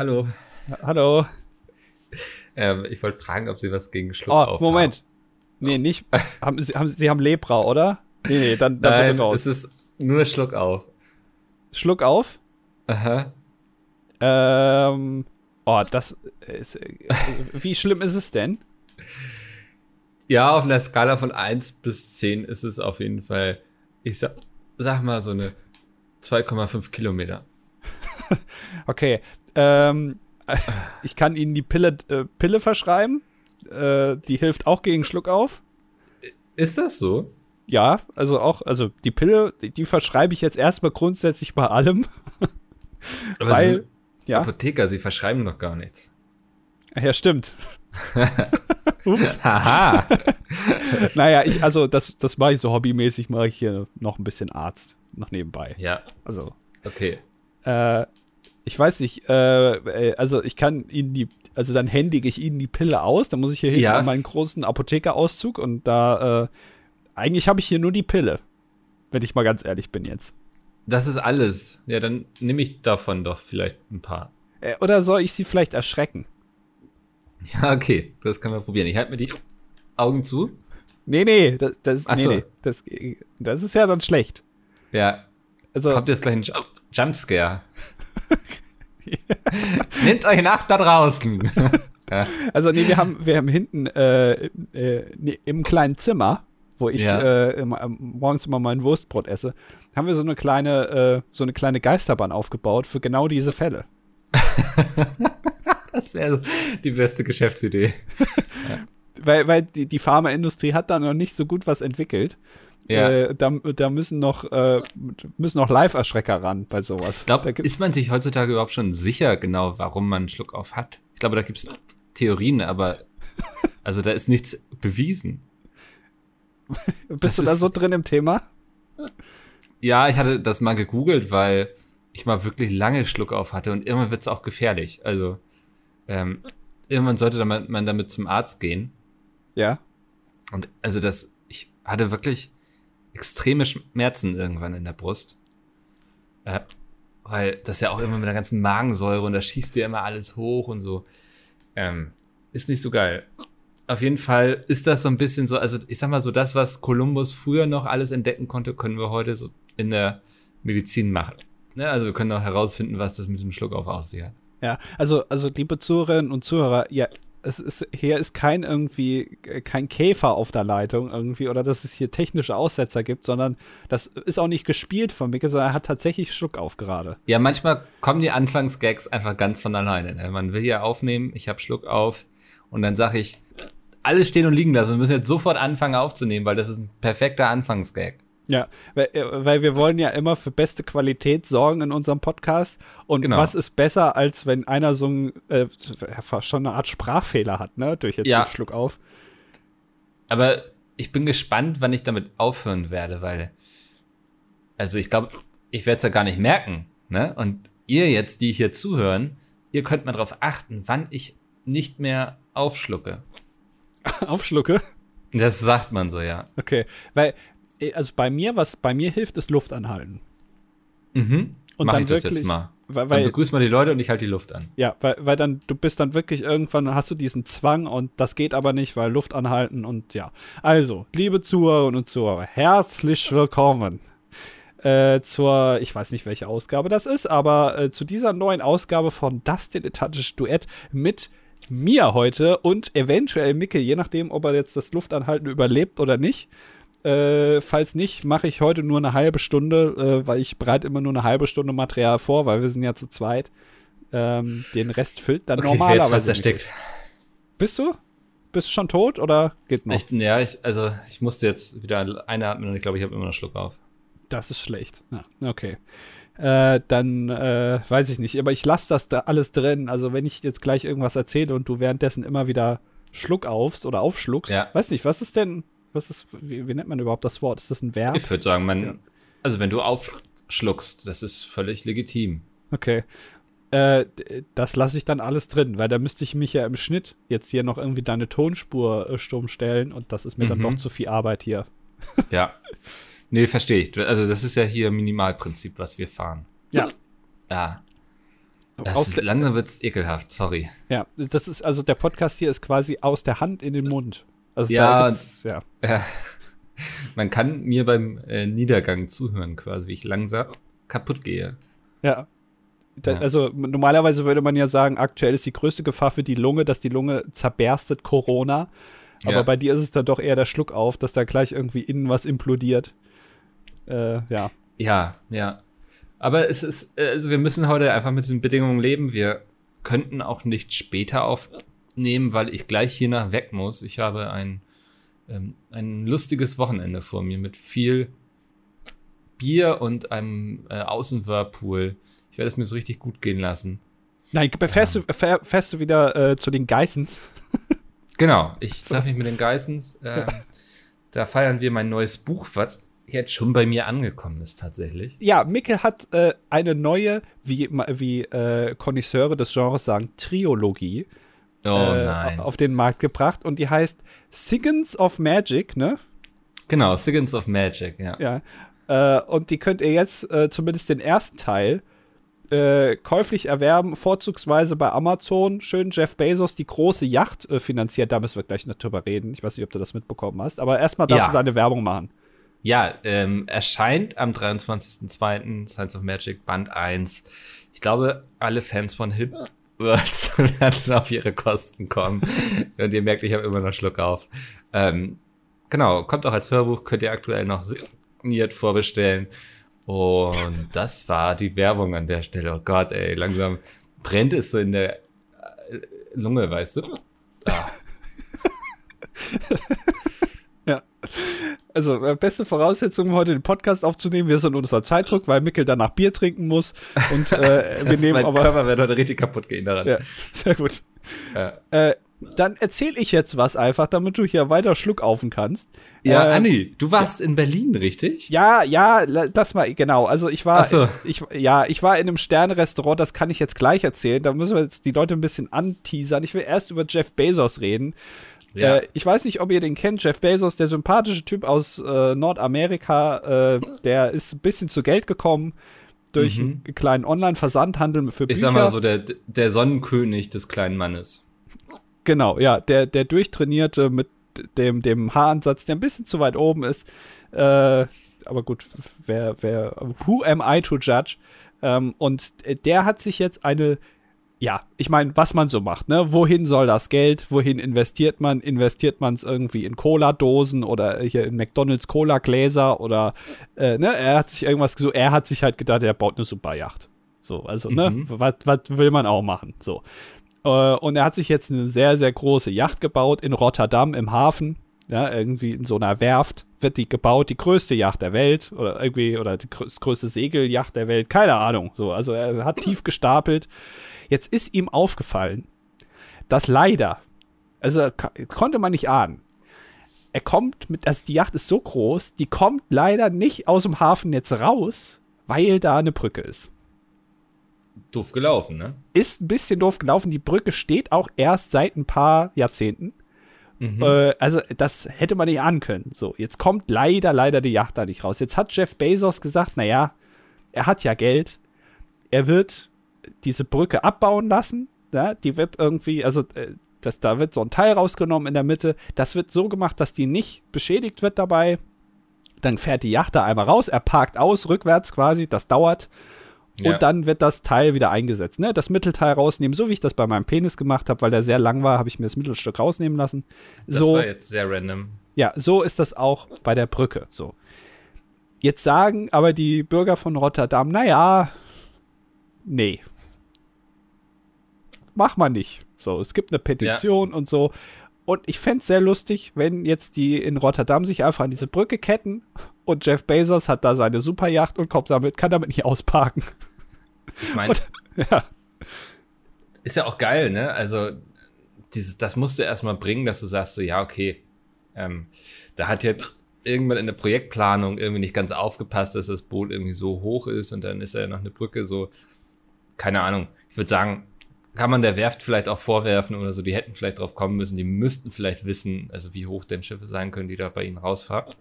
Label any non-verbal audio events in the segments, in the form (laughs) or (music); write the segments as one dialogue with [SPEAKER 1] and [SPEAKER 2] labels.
[SPEAKER 1] hallo.
[SPEAKER 2] Hallo.
[SPEAKER 1] Ähm, ich wollte fragen, ob Sie was gegen Schluck
[SPEAKER 2] Oh,
[SPEAKER 1] auf
[SPEAKER 2] Moment.
[SPEAKER 1] haben.
[SPEAKER 2] Nee, nicht. (laughs) haben, Sie, haben, Sie haben Lepra, oder? Nee, nee, dann, dann
[SPEAKER 1] Nein,
[SPEAKER 2] bitte raus.
[SPEAKER 1] es ist nur Schluck auf.
[SPEAKER 2] Schluck auf.
[SPEAKER 1] Aha.
[SPEAKER 2] Ähm. Oh, das ist. äh, Wie schlimm ist es denn?
[SPEAKER 1] Ja, auf einer Skala von 1 bis 10 ist es auf jeden Fall, ich sag, sag mal so eine 2,5 Kilometer. (laughs)
[SPEAKER 2] Okay. Ähm. (laughs) Ich kann Ihnen die Pille, äh, Pille verschreiben. Äh, die hilft auch gegen Schluck auf.
[SPEAKER 1] Ist das so?
[SPEAKER 2] Ja, also auch, also die Pille, die, die verschreibe ich jetzt erstmal grundsätzlich bei allem.
[SPEAKER 1] Aber
[SPEAKER 2] Weil- Ja,
[SPEAKER 1] Apotheker, Sie verschreiben noch gar nichts.
[SPEAKER 2] ja, stimmt. (laughs) Ups.
[SPEAKER 1] Haha. (laughs)
[SPEAKER 2] Naja, ich, also das, das mache ich so hobbymäßig, mache ich hier noch ein bisschen Arzt noch nebenbei.
[SPEAKER 1] ja,
[SPEAKER 2] Also,
[SPEAKER 1] okay.
[SPEAKER 2] äh, ich weiß nicht, äh, äh, also ich kann Ihnen die, also dann händige ich Ihnen die Pille aus, dann muss ich hier hinten
[SPEAKER 1] Ja.
[SPEAKER 2] meinen großen Apothekerauszug und da, äh, eigentlich habe ich hier nur die Pille, wenn ich mal ganz ehrlich bin jetzt.
[SPEAKER 1] Das ist alles. Ja, dann nehme ich davon doch vielleicht ein paar.
[SPEAKER 2] Äh, oder soll ich Sie vielleicht erschrecken?
[SPEAKER 1] Ja, okay. Das können wir probieren. Ich halte mir die Augen zu.
[SPEAKER 2] Nee, nee, das, das, nee,
[SPEAKER 1] so.
[SPEAKER 2] nee, das, das ist ja dann schlecht.
[SPEAKER 1] Ja,
[SPEAKER 2] Also,
[SPEAKER 1] kommt jetzt gleich ein Ju- Jumpscare. (laughs) Nehmt euch nach da draußen. (laughs) ja.
[SPEAKER 2] Also nee, wir haben, wir haben hinten äh, äh, nee, im kleinen Zimmer, wo ich
[SPEAKER 1] Ja.
[SPEAKER 2] äh, ähm, morgens immer mein Wurstbrot esse, haben wir so eine kleine, äh, so eine kleine Geisterbahn aufgebaut für genau diese Fälle. (laughs)
[SPEAKER 1] Das wäre die beste Geschäftsidee.
[SPEAKER 2] Weil, weil die, die Pharmaindustrie hat da noch nicht so gut was entwickelt.
[SPEAKER 1] Ja.
[SPEAKER 2] Äh, da, da müssen noch, äh, müssen noch Live-Erschrecker ran bei sowas.
[SPEAKER 1] Ich glaube, ist man sich heutzutage überhaupt schon sicher genau, warum man einen Schluck auf hat? Ich glaube, da gibt es Theorien, aber (laughs) also da ist nichts bewiesen. das
[SPEAKER 2] bist du da so drin im Thema?
[SPEAKER 1] Ja, ich hatte das mal gegoogelt, weil ich mal wirklich lange Schluck auf hatte und irgendwann wird es auch gefährlich. Also ähm, irgendwann sollte man damit zum Arzt gehen.
[SPEAKER 2] Ja.
[SPEAKER 1] Und also das, ich hatte wirklich extreme Schmerzen irgendwann in der Brust. Äh, weil das ja auch immer mit der ganzen Magensäure und da schießt dir immer alles hoch und so. Ähm, ist nicht so geil. Auf jeden Fall ist das so ein bisschen so, also ich sag mal so, das, was Kolumbus früher noch alles entdecken konnte, können wir heute so in der Medizin machen. Ne? Also wir können auch herausfinden, was das mit diesem Schluck auf aussieht.
[SPEAKER 2] Ja, also, also liebe Zuhörerinnen und Zuhörer, ja, es ist, hier ist kein irgendwie, äh, kein Käfer auf der Leitung irgendwie oder dass es hier technische Aussetzer gibt, sondern das ist auch nicht gespielt von Micke, sondern er hat tatsächlich Schluck auf gerade.
[SPEAKER 1] Ja, manchmal kommen die Anfangsgags einfach ganz von alleine. Ne? Man will ja aufnehmen, ich habe Schluck auf und dann sage ich, alles stehen und liegen lassen. Wir müssen jetzt sofort anfangen aufzunehmen, weil das ist ein perfekter Anfangsgag.
[SPEAKER 2] Ja, weil, äh, weil wir wollen ja immer für beste Qualität sorgen in unserem Podcast. Und
[SPEAKER 1] Genau.
[SPEAKER 2] was ist besser, als wenn einer so ein, äh, schon eine Art Sprachfehler hat, ne? Durch jetzt
[SPEAKER 1] Ja.
[SPEAKER 2] den Schluck auf.
[SPEAKER 1] Aber ich bin gespannt, wann ich damit aufhören werde, weil, also ich glaube, ich werde es ja gar nicht merken. Ne? Und ihr jetzt, die hier zuhören, ihr könnt mal darauf achten, wann ich nicht mehr aufschlucke. (laughs)
[SPEAKER 2] Aufschlucke.
[SPEAKER 1] Das sagt man so, ja.
[SPEAKER 2] Okay. Weil, also bei mir, was bei mir hilft, ist Luft anhalten.
[SPEAKER 1] Mhm.
[SPEAKER 2] Und
[SPEAKER 1] Mach
[SPEAKER 2] dann
[SPEAKER 1] ich das
[SPEAKER 2] wirklich-
[SPEAKER 1] jetzt mal.
[SPEAKER 2] Weil,
[SPEAKER 1] Dann
[SPEAKER 2] weil,
[SPEAKER 1] begrüß mal die Leute und ich halte die Luft an.
[SPEAKER 2] Ja, weil, weil dann, du bist dann wirklich irgendwann, hast du diesen Zwang und das geht aber nicht, weil Luft anhalten und ja. Also, liebe Zuhörerinnen und Zuhörer, herzlich willkommen äh, zur, ich weiß nicht, welche Ausgabe das ist, aber äh, zu dieser neuen Ausgabe von Das Dilettantische Duett mit mir heute und eventuell Micke, je nachdem, ob er jetzt das Luftanhalten überlebt oder nicht. Äh, falls nicht, mache ich heute nur eine halbe Stunde, äh, weil ich bereite immer nur eine halbe Stunde Material vor, weil wir sind ja zu zweit. Ähm, den Rest füllt dann
[SPEAKER 1] Okay, ich
[SPEAKER 2] normalerweise.
[SPEAKER 1] jetzt fast erstickt.
[SPEAKER 2] Bist du? Bist du schon tot oder geht noch?
[SPEAKER 1] Echt, ja, ich, also ich musste jetzt wieder einatmen und ich glaube, ich habe immer noch Schluck auf.
[SPEAKER 2] Das ist schlecht. Ja, okay. Äh, dann äh, weiß ich nicht, aber ich lasse das da alles drin. Also wenn ich jetzt gleich irgendwas erzähle und du währenddessen immer wieder Schluck aufst oder aufschluckst,
[SPEAKER 1] Ja.
[SPEAKER 2] weiß nicht, was ist denn, was ist, wie, wie nennt man überhaupt das Wort? Ist das ein Verb?
[SPEAKER 1] Ich würde sagen, man,
[SPEAKER 2] Ja.
[SPEAKER 1] also wenn du aufschluckst, das ist völlig legitim.
[SPEAKER 2] Okay. Äh, das lasse ich dann alles drin, weil da müsste ich mich ja im Schnitt jetzt hier noch irgendwie deine Tonspur äh, stumm stellen und das ist mir dann
[SPEAKER 1] Mhm.
[SPEAKER 2] doch zu viel Arbeit hier. (laughs)
[SPEAKER 1] Ja. Nee, verstehe ich. Also das ist ja hier Minimalprinzip, was wir fahren.
[SPEAKER 2] Ja.
[SPEAKER 1] Ja. Ist, langsam wird's ekelhaft, sorry.
[SPEAKER 2] Ja, das ist, also der Podcast hier ist quasi aus der Hand in den Mund. Also
[SPEAKER 1] Ja,
[SPEAKER 2] ja.
[SPEAKER 1] Ja. (laughs) Man kann mir beim äh, Niedergang zuhören, quasi, wie ich langsam kaputt gehe.
[SPEAKER 2] Ja. Da,
[SPEAKER 1] Ja.
[SPEAKER 2] Also normalerweise würde man ja sagen, aktuell ist die größte Gefahr für die Lunge, dass die Lunge zerberstet Corona. Aber
[SPEAKER 1] Ja.
[SPEAKER 2] bei dir ist es dann doch eher der Schluck auf, dass da gleich irgendwie innen was implodiert. Äh, ja.
[SPEAKER 1] Ja, ja. Aber es ist, äh, also wir müssen heute einfach mit den Bedingungen leben. Wir könnten auch nicht später aufnehmen, weil ich gleich hiernach weg muss. Ich habe ein, ähm, ein lustiges Wochenende vor mir mit viel Bier und einem äh, Außenwhirlpool. Ich werde es mir so richtig gut gehen lassen.
[SPEAKER 2] Nein, fährst, du, fähr, fährst du wieder äh, zu den Geissens? (laughs)
[SPEAKER 1] Genau, ich treffe mich mit den Geissens. Äh, (laughs) Da feiern wir mein neues Buch, was jetzt schon bei mir angekommen ist tatsächlich.
[SPEAKER 2] Ja, Micke hat äh, eine neue, wie, wie äh, Connoisseure des Genres sagen, Triologie
[SPEAKER 1] Oh
[SPEAKER 2] äh,
[SPEAKER 1] nein.
[SPEAKER 2] auf den Markt gebracht und die heißt Siggins of Magic, ne?
[SPEAKER 1] Genau, Siggins of Magic, ja.
[SPEAKER 2] Ja. Äh, und die könnt ihr jetzt äh, zumindest den ersten Teil äh, käuflich erwerben, vorzugsweise bei Amazon. Schön Jeff Bezos die große Yacht äh, finanziert. Da müssen wir gleich noch drüber reden. Ich weiß nicht, ob du das mitbekommen hast. Aber erstmal darfst
[SPEAKER 1] Ja.
[SPEAKER 2] du deine Werbung machen.
[SPEAKER 1] Ja, ähm, erscheint am 23.02. Science of Magic Band 1. Ich glaube, alle Fans von Hip werden (laughs) auf ihre Kosten kommen. Und ihr merkt, ich habe immer noch Schluck auf. Ähm, genau, kommt auch als Hörbuch, könnt ihr aktuell noch signiert vorbestellen. Und das war die Werbung an der Stelle. Oh Gott, ey, langsam brennt es so in der äh, Lunge, weißt du? Ah, (laughs)
[SPEAKER 2] Also, äh, beste Voraussetzung, um heute den Podcast aufzunehmen. Wir sind unter Zeitdruck, weil Mickel danach Bier trinken muss. Und äh, (laughs) wir
[SPEAKER 1] das
[SPEAKER 2] nehmen
[SPEAKER 1] mein
[SPEAKER 2] aber.
[SPEAKER 1] Körper wird heute richtig kaputt gehen daran.
[SPEAKER 2] Ja, (laughs) sehr gut.
[SPEAKER 1] Ja.
[SPEAKER 2] Äh, dann erzähle ich jetzt was einfach, damit du hier weiter Schluck aufen kannst.
[SPEAKER 1] Ja,
[SPEAKER 2] Äh,
[SPEAKER 1] Anni, du warst in Berlin, richtig?
[SPEAKER 2] Ja, ja, das mal, genau. Also ich war,
[SPEAKER 1] so.
[SPEAKER 2] ich, ja, ich war in einem Sterne-Restaurant, das kann ich jetzt gleich erzählen. Da müssen wir jetzt die Leute ein bisschen anteasern. Ich will erst über Jeff Bezos reden.
[SPEAKER 1] Ja.
[SPEAKER 2] Äh, ich weiß nicht, ob ihr den kennt, Jeff Bezos, der sympathische Typ aus äh, Nordamerika, äh, der ist ein bisschen zu Geld gekommen durch
[SPEAKER 1] Mhm.
[SPEAKER 2] einen kleinen Online-Versandhandel für Bücher.
[SPEAKER 1] ich sag mal so, der, der Sonnenkönig des kleinen Mannes.
[SPEAKER 2] Genau, ja, der, der durchtrainierte mit dem, dem Haaransatz, der ein bisschen zu weit oben ist. Äh, aber gut, wer, wer, who am I to judge? Ähm, und der hat sich jetzt eine, ja, ich meine, was man so macht, ne? Wohin soll das Geld? Wohin investiert man? Investiert man es irgendwie in Cola-Dosen oder hier in McDonalds Cola-Gläser oder, äh, ne? Er hat sich irgendwas gesucht, er hat sich halt gedacht, er baut eine super Yacht. So, also, ne?
[SPEAKER 1] Mhm.
[SPEAKER 2] Was, was will man auch machen? So. Äh, und er hat sich jetzt eine sehr, sehr große Yacht gebaut in Rotterdam im Hafen. Ja, irgendwie in so einer Werft wird die gebaut, die größte Yacht der Welt oder irgendwie, oder die grö- das größte Segelyacht der Welt, keine Ahnung. So, also er hat (laughs) tief gestapelt. Jetzt ist ihm aufgefallen, dass leider, also konnte man nicht ahnen, er kommt mit, also die Yacht ist so groß, die kommt leider nicht aus dem Hafen jetzt raus, weil da eine Brücke ist
[SPEAKER 1] Doof gelaufen, ne?
[SPEAKER 2] ist ein bisschen doof gelaufen. Die Brücke steht auch erst seit ein paar Jahrzehnten.
[SPEAKER 1] Mhm.
[SPEAKER 2] Äh, also, das hätte man nicht ahnen können. So, jetzt kommt leider, leider die Yacht da nicht raus. Jetzt hat Jeff Bezos gesagt, naja, er hat ja Geld. Er wird diese Brücke abbauen lassen. Ja, die wird irgendwie, also äh, das, da wird so ein Teil rausgenommen in der Mitte. Das wird so gemacht, dass die nicht beschädigt wird dabei. Dann fährt die Yacht da einmal raus, er parkt aus, rückwärts quasi, das dauert.
[SPEAKER 1] Ja.
[SPEAKER 2] Und dann wird das Teil wieder eingesetzt. Ne? Das Mittelteil rausnehmen, so wie ich das bei meinem Penis gemacht habe, weil der sehr lang war, habe ich mir das Mittelstück rausnehmen lassen.
[SPEAKER 1] Das
[SPEAKER 2] so,
[SPEAKER 1] war jetzt sehr random.
[SPEAKER 2] ja, so ist das auch bei der Brücke. So. Jetzt sagen aber die Bürger von Rotterdam, naja, nee. Mach mal nicht. So, es gibt eine Petition und so. Und ich fände es sehr lustig, wenn jetzt die in Rotterdam sich einfach an diese Brücke ketten und Jeff Bezos hat da seine Superjacht und kommt damit, kann damit nicht ausparken.
[SPEAKER 1] Ich meine,
[SPEAKER 2] Ja.
[SPEAKER 1] ist ja auch geil, ne? Also, dieses, das musst du erstmal bringen, dass du sagst, so, ja, okay, ähm, da hat jetzt irgendwann in der Projektplanung irgendwie nicht ganz aufgepasst, dass das Boot irgendwie so hoch ist und dann ist ja noch eine Brücke so, keine Ahnung. Ich würde sagen, kann man der Werft vielleicht auch vorwerfen oder so, die hätten vielleicht drauf kommen müssen, die müssten vielleicht wissen, also wie hoch denn Schiffe sein können, die da bei ihnen rausfahren.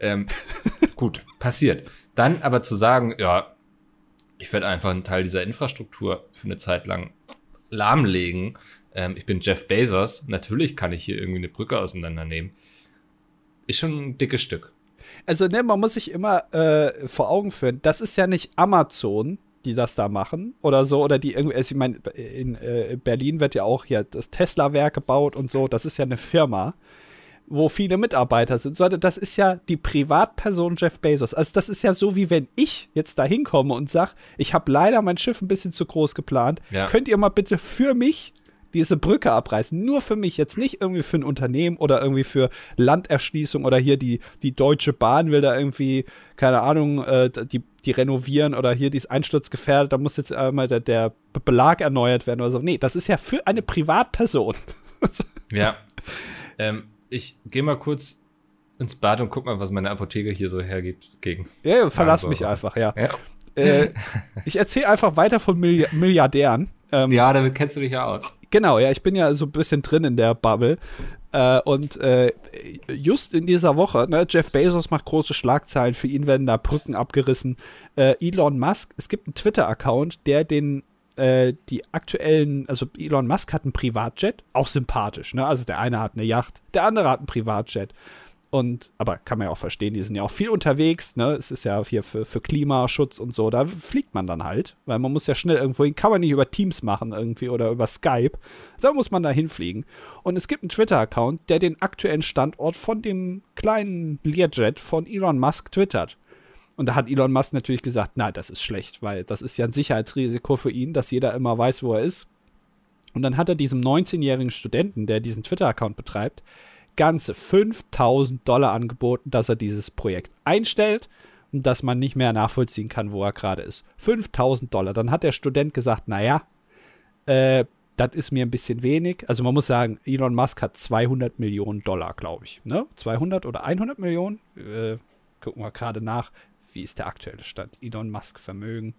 [SPEAKER 1] Ähm, (laughs) gut, passiert. Dann aber zu sagen, ja, Ich werde einfach einen Teil dieser Infrastruktur für eine Zeit lang lahmlegen. Ähm, ich bin Jeff Bezos. Natürlich kann ich hier irgendwie eine Brücke auseinandernehmen. Ist schon ein dickes Stück.
[SPEAKER 2] Also, ne, man muss sich immer äh, vor Augen führen, das ist ja nicht Amazon, die das da machen oder so, oder die irgendwie, also ich meine, in äh, Berlin wird ja auch hier das Tesla-Werk gebaut und so, das ist ja eine Firma, wo viele Mitarbeiter sind, sondern das ist ja die Privatperson Jeff Bezos. Also das ist ja so, wie wenn ich jetzt da hinkomme und sage, ich habe leider mein Schiff ein bisschen zu groß geplant, ja. könnt ihr mal bitte für mich diese Brücke abreißen. Nur für mich, jetzt nicht irgendwie für ein Unternehmen oder irgendwie für Landerschließung oder hier die, die Deutsche Bahn will da irgendwie, keine Ahnung, äh, die, die renovieren oder hier die ist einsturzgefährdet, da muss jetzt einmal der, der Belag erneuert werden oder so. Nee, das ist ja für eine Privatperson.
[SPEAKER 1] ja. (laughs) Ähm, ich gehe mal kurz ins Bad und guck mal, was meine Apotheke hier so hergibt gegen.
[SPEAKER 2] Ja, verlass mich einfach, ja. ja. Äh, (laughs) ich erzähle einfach weiter von Milliardären.
[SPEAKER 1] Ähm, ja, damit kennst du dich ja aus.
[SPEAKER 2] Genau, ja, ich bin ja so ein bisschen drin in der Bubble. Äh, und äh, just in dieser Woche, ne, Jeff Bezos macht große Schlagzeilen, für ihn werden da Brücken abgerissen. Äh, Elon Musk, es gibt einen Twitter-Account, der den äh, die aktuellen, also Elon Musk hat einen Privatjet, auch sympathisch, ne? Also der eine hat eine Yacht, der andere hat einen Privatjet. Und, aber kann man ja auch verstehen, die sind ja auch viel unterwegs, ne? Es ist ja hier für, für Klimaschutz und so, da fliegt man dann halt, weil man muss ja schnell irgendwo hin, kann man nicht über Teams machen irgendwie oder über Skype. Da muss man da hinfliegen. Und es gibt einen Twitter-Account, der den aktuellen Standort von dem kleinen Learjet von Elon Musk twittert. Und da hat Elon Musk natürlich gesagt, na, das ist schlecht, weil das ist ja ein Sicherheitsrisiko für ihn, dass jeder immer weiß, wo er ist. Und dann hat er diesem 19-jährigen Studenten, der diesen Twitter-Account betreibt, ganze 5000 Dollar angeboten, dass er dieses Projekt einstellt und dass man nicht mehr nachvollziehen kann, wo er gerade ist. 5000 Dollar. Dann hat der Student gesagt, naja, äh, das ist mir ein bisschen wenig. Also man muss sagen, Elon Musk hat 200 Millionen Dollar, glaube ich. Ne? 200 oder 100 Millionen? Äh, gucken wir gerade nach. Wie ist der aktuelle Stand? Elon Musk Vermögen.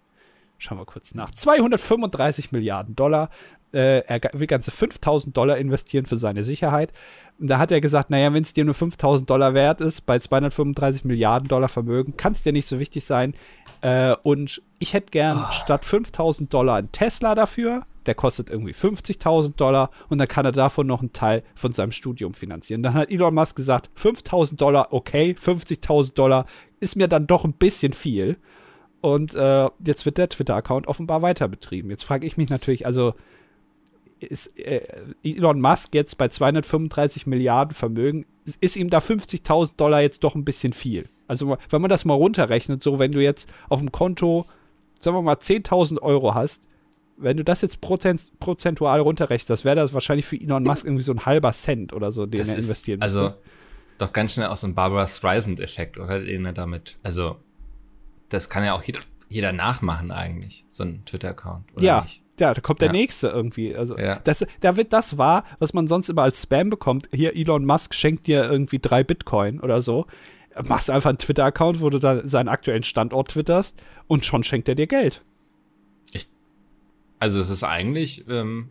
[SPEAKER 2] Schauen wir kurz nach. 235 Milliarden Dollar. Äh, er will ganze 5000 Dollar investieren für seine Sicherheit. Und da hat er gesagt, naja, wenn es dir nur 5000 Dollar wert ist, bei 235 Milliarden Dollar Vermögen, kann es dir nicht so wichtig sein. Äh, und ich hätte gern oh. statt 5000 Dollar einen Tesla dafür. Der kostet irgendwie 50.000 Dollar und dann kann er davon noch einen Teil von seinem Studium finanzieren. Dann hat Elon Musk gesagt, 5000 Dollar, okay, 50.000 Dollar ist mir dann doch ein bisschen viel. Und äh, jetzt wird der Twitter-Account offenbar weiter betrieben. Jetzt frage ich mich natürlich, also ist äh, Elon Musk jetzt bei 235 Milliarden Vermögen, ist, ist ihm da 50.000 Dollar jetzt doch ein bisschen viel. Also wenn man das mal runterrechnet, so wenn du jetzt auf dem Konto, sagen wir mal, 10.000 Euro hast, wenn du das jetzt prozent, prozentual runterrechnest, das wäre das wahrscheinlich für Elon Musk irgendwie so ein halber Cent oder so, den das er investieren
[SPEAKER 1] ist, Also doch ganz schnell aus so einem Barbara Streisand-Effekt, oder? Den er damit, also das kann ja auch jeder, jeder nachmachen eigentlich, so ein Twitter-Account,
[SPEAKER 2] Ja, nicht? ja, da kommt der ja. nächste irgendwie. Also ja. das, da wird das wahr, was man sonst immer als Spam bekommt. Hier, Elon Musk schenkt dir irgendwie drei Bitcoin oder so. Machst einfach einen Twitter-Account, wo du dann seinen aktuellen Standort twitterst und schon schenkt er dir Geld.
[SPEAKER 1] Also es ist eigentlich ähm,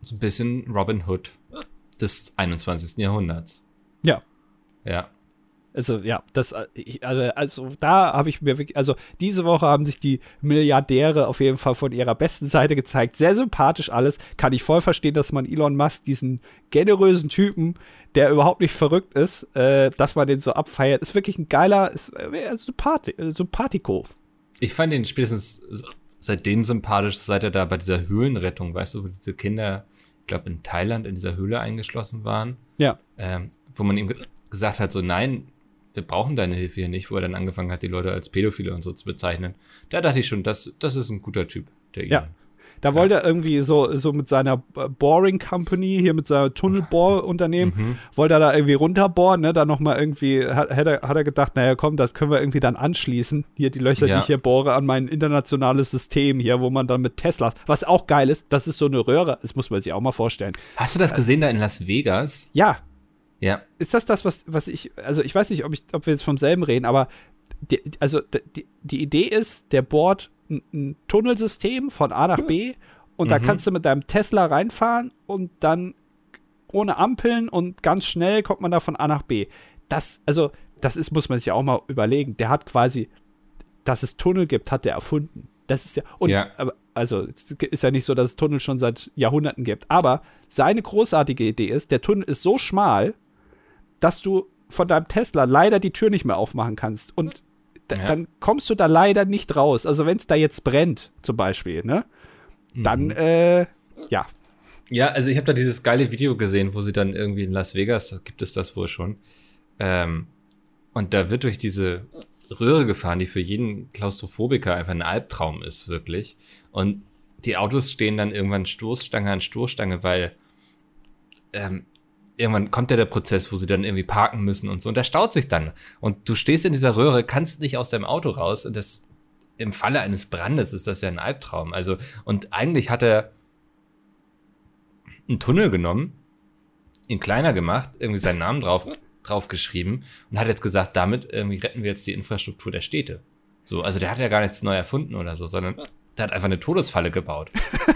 [SPEAKER 1] so ein bisschen Robin Hood des 21. Jahrhunderts.
[SPEAKER 2] Ja.
[SPEAKER 1] Ja.
[SPEAKER 2] Also ja, das äh, also, also da habe ich mir wirklich, also diese Woche haben sich die Milliardäre auf jeden Fall von ihrer besten Seite gezeigt. Sehr sympathisch alles. Kann ich voll verstehen, dass man Elon Musk, diesen generösen Typen, der überhaupt nicht verrückt ist, äh, dass man den so abfeiert. Ist wirklich ein geiler, ist, äh, Sympathi äh, Sympathico.
[SPEAKER 1] Ich fand ihn spätestens seitdem sympathisch, seit er da bei dieser Höhlenrettung, weißt du, wo diese Kinder, ich glaube in Thailand in dieser Höhle eingeschlossen waren.
[SPEAKER 2] Ja.
[SPEAKER 1] Ähm, wo man ihm gesagt hat, so nein, wir brauchen deine Hilfe hier nicht, wo er dann angefangen hat, die Leute als Pädophile und so zu bezeichnen. Da dachte ich schon, das, das ist ein guter Typ, der
[SPEAKER 2] Ja. Da wollte er irgendwie so, so mit seiner Boring Company, hier mit seinem Tunnelbohrunternehmen, mhm. wollte er da irgendwie runterbohren, ne? Da nochmal irgendwie, hat, hat, er, hat er gedacht, naja, komm, das können wir irgendwie dann anschließen. Hier die Löcher, ja. die ich hier bohre, an mein internationales System hier, wo man dann mit Teslas, was auch geil ist, das ist so eine Röhre, das muss man sich auch mal vorstellen.
[SPEAKER 1] Hast du das gesehen da in Las Vegas?
[SPEAKER 2] Ja,
[SPEAKER 1] ja.
[SPEAKER 2] Ist das das, was, was ich, also ich weiß nicht, ob, ich, ob wir jetzt vom selben reden, aber die, also die, die Idee ist, der bohrt ein, ein Tunnelsystem von A nach B und mhm. da kannst du mit deinem Tesla reinfahren und dann ohne Ampeln und ganz schnell kommt man da von A nach B. Das, also, das ist, muss man sich ja auch mal überlegen. Der hat quasi, dass es Tunnel gibt, hat der erfunden. Das ist ja, und,
[SPEAKER 1] Ja.
[SPEAKER 2] also, es ist ja nicht so, dass es Tunnel schon seit Jahrhunderten gibt. Aber seine großartige Idee ist, der Tunnel ist so schmal, dass du von deinem Tesla leider die Tür nicht mehr aufmachen kannst. Und da,
[SPEAKER 1] Ja.
[SPEAKER 2] dann kommst du da leider nicht raus. Also, wenn es da jetzt brennt, zum Beispiel, ne? Dann,
[SPEAKER 1] Mhm.
[SPEAKER 2] äh, ja.
[SPEAKER 1] Ja, also ich habe da dieses geile Video gesehen, wo sie dann irgendwie in Las Vegas, da gibt es das wohl schon, ähm, und da wird durch diese Röhre gefahren, die für jeden Klaustrophobiker einfach ein Albtraum ist, wirklich. Und die Autos stehen dann irgendwann Stoßstange an Stoßstange, weil ähm, irgendwann kommt ja der Prozess, wo sie dann irgendwie parken müssen und so. Und da staut sich dann. Und du stehst in dieser Röhre, kannst nicht aus deinem Auto raus. Und das im Falle eines Brandes ist das ja ein Albtraum. Also, und eigentlich hat er einen Tunnel genommen, ihn kleiner gemacht, irgendwie seinen Namen drauf, drauf geschrieben und hat jetzt gesagt, damit irgendwie retten wir jetzt die Infrastruktur der Städte. So, also der hat ja gar nichts neu erfunden oder so, sondern der hat einfach eine Todesfalle gebaut.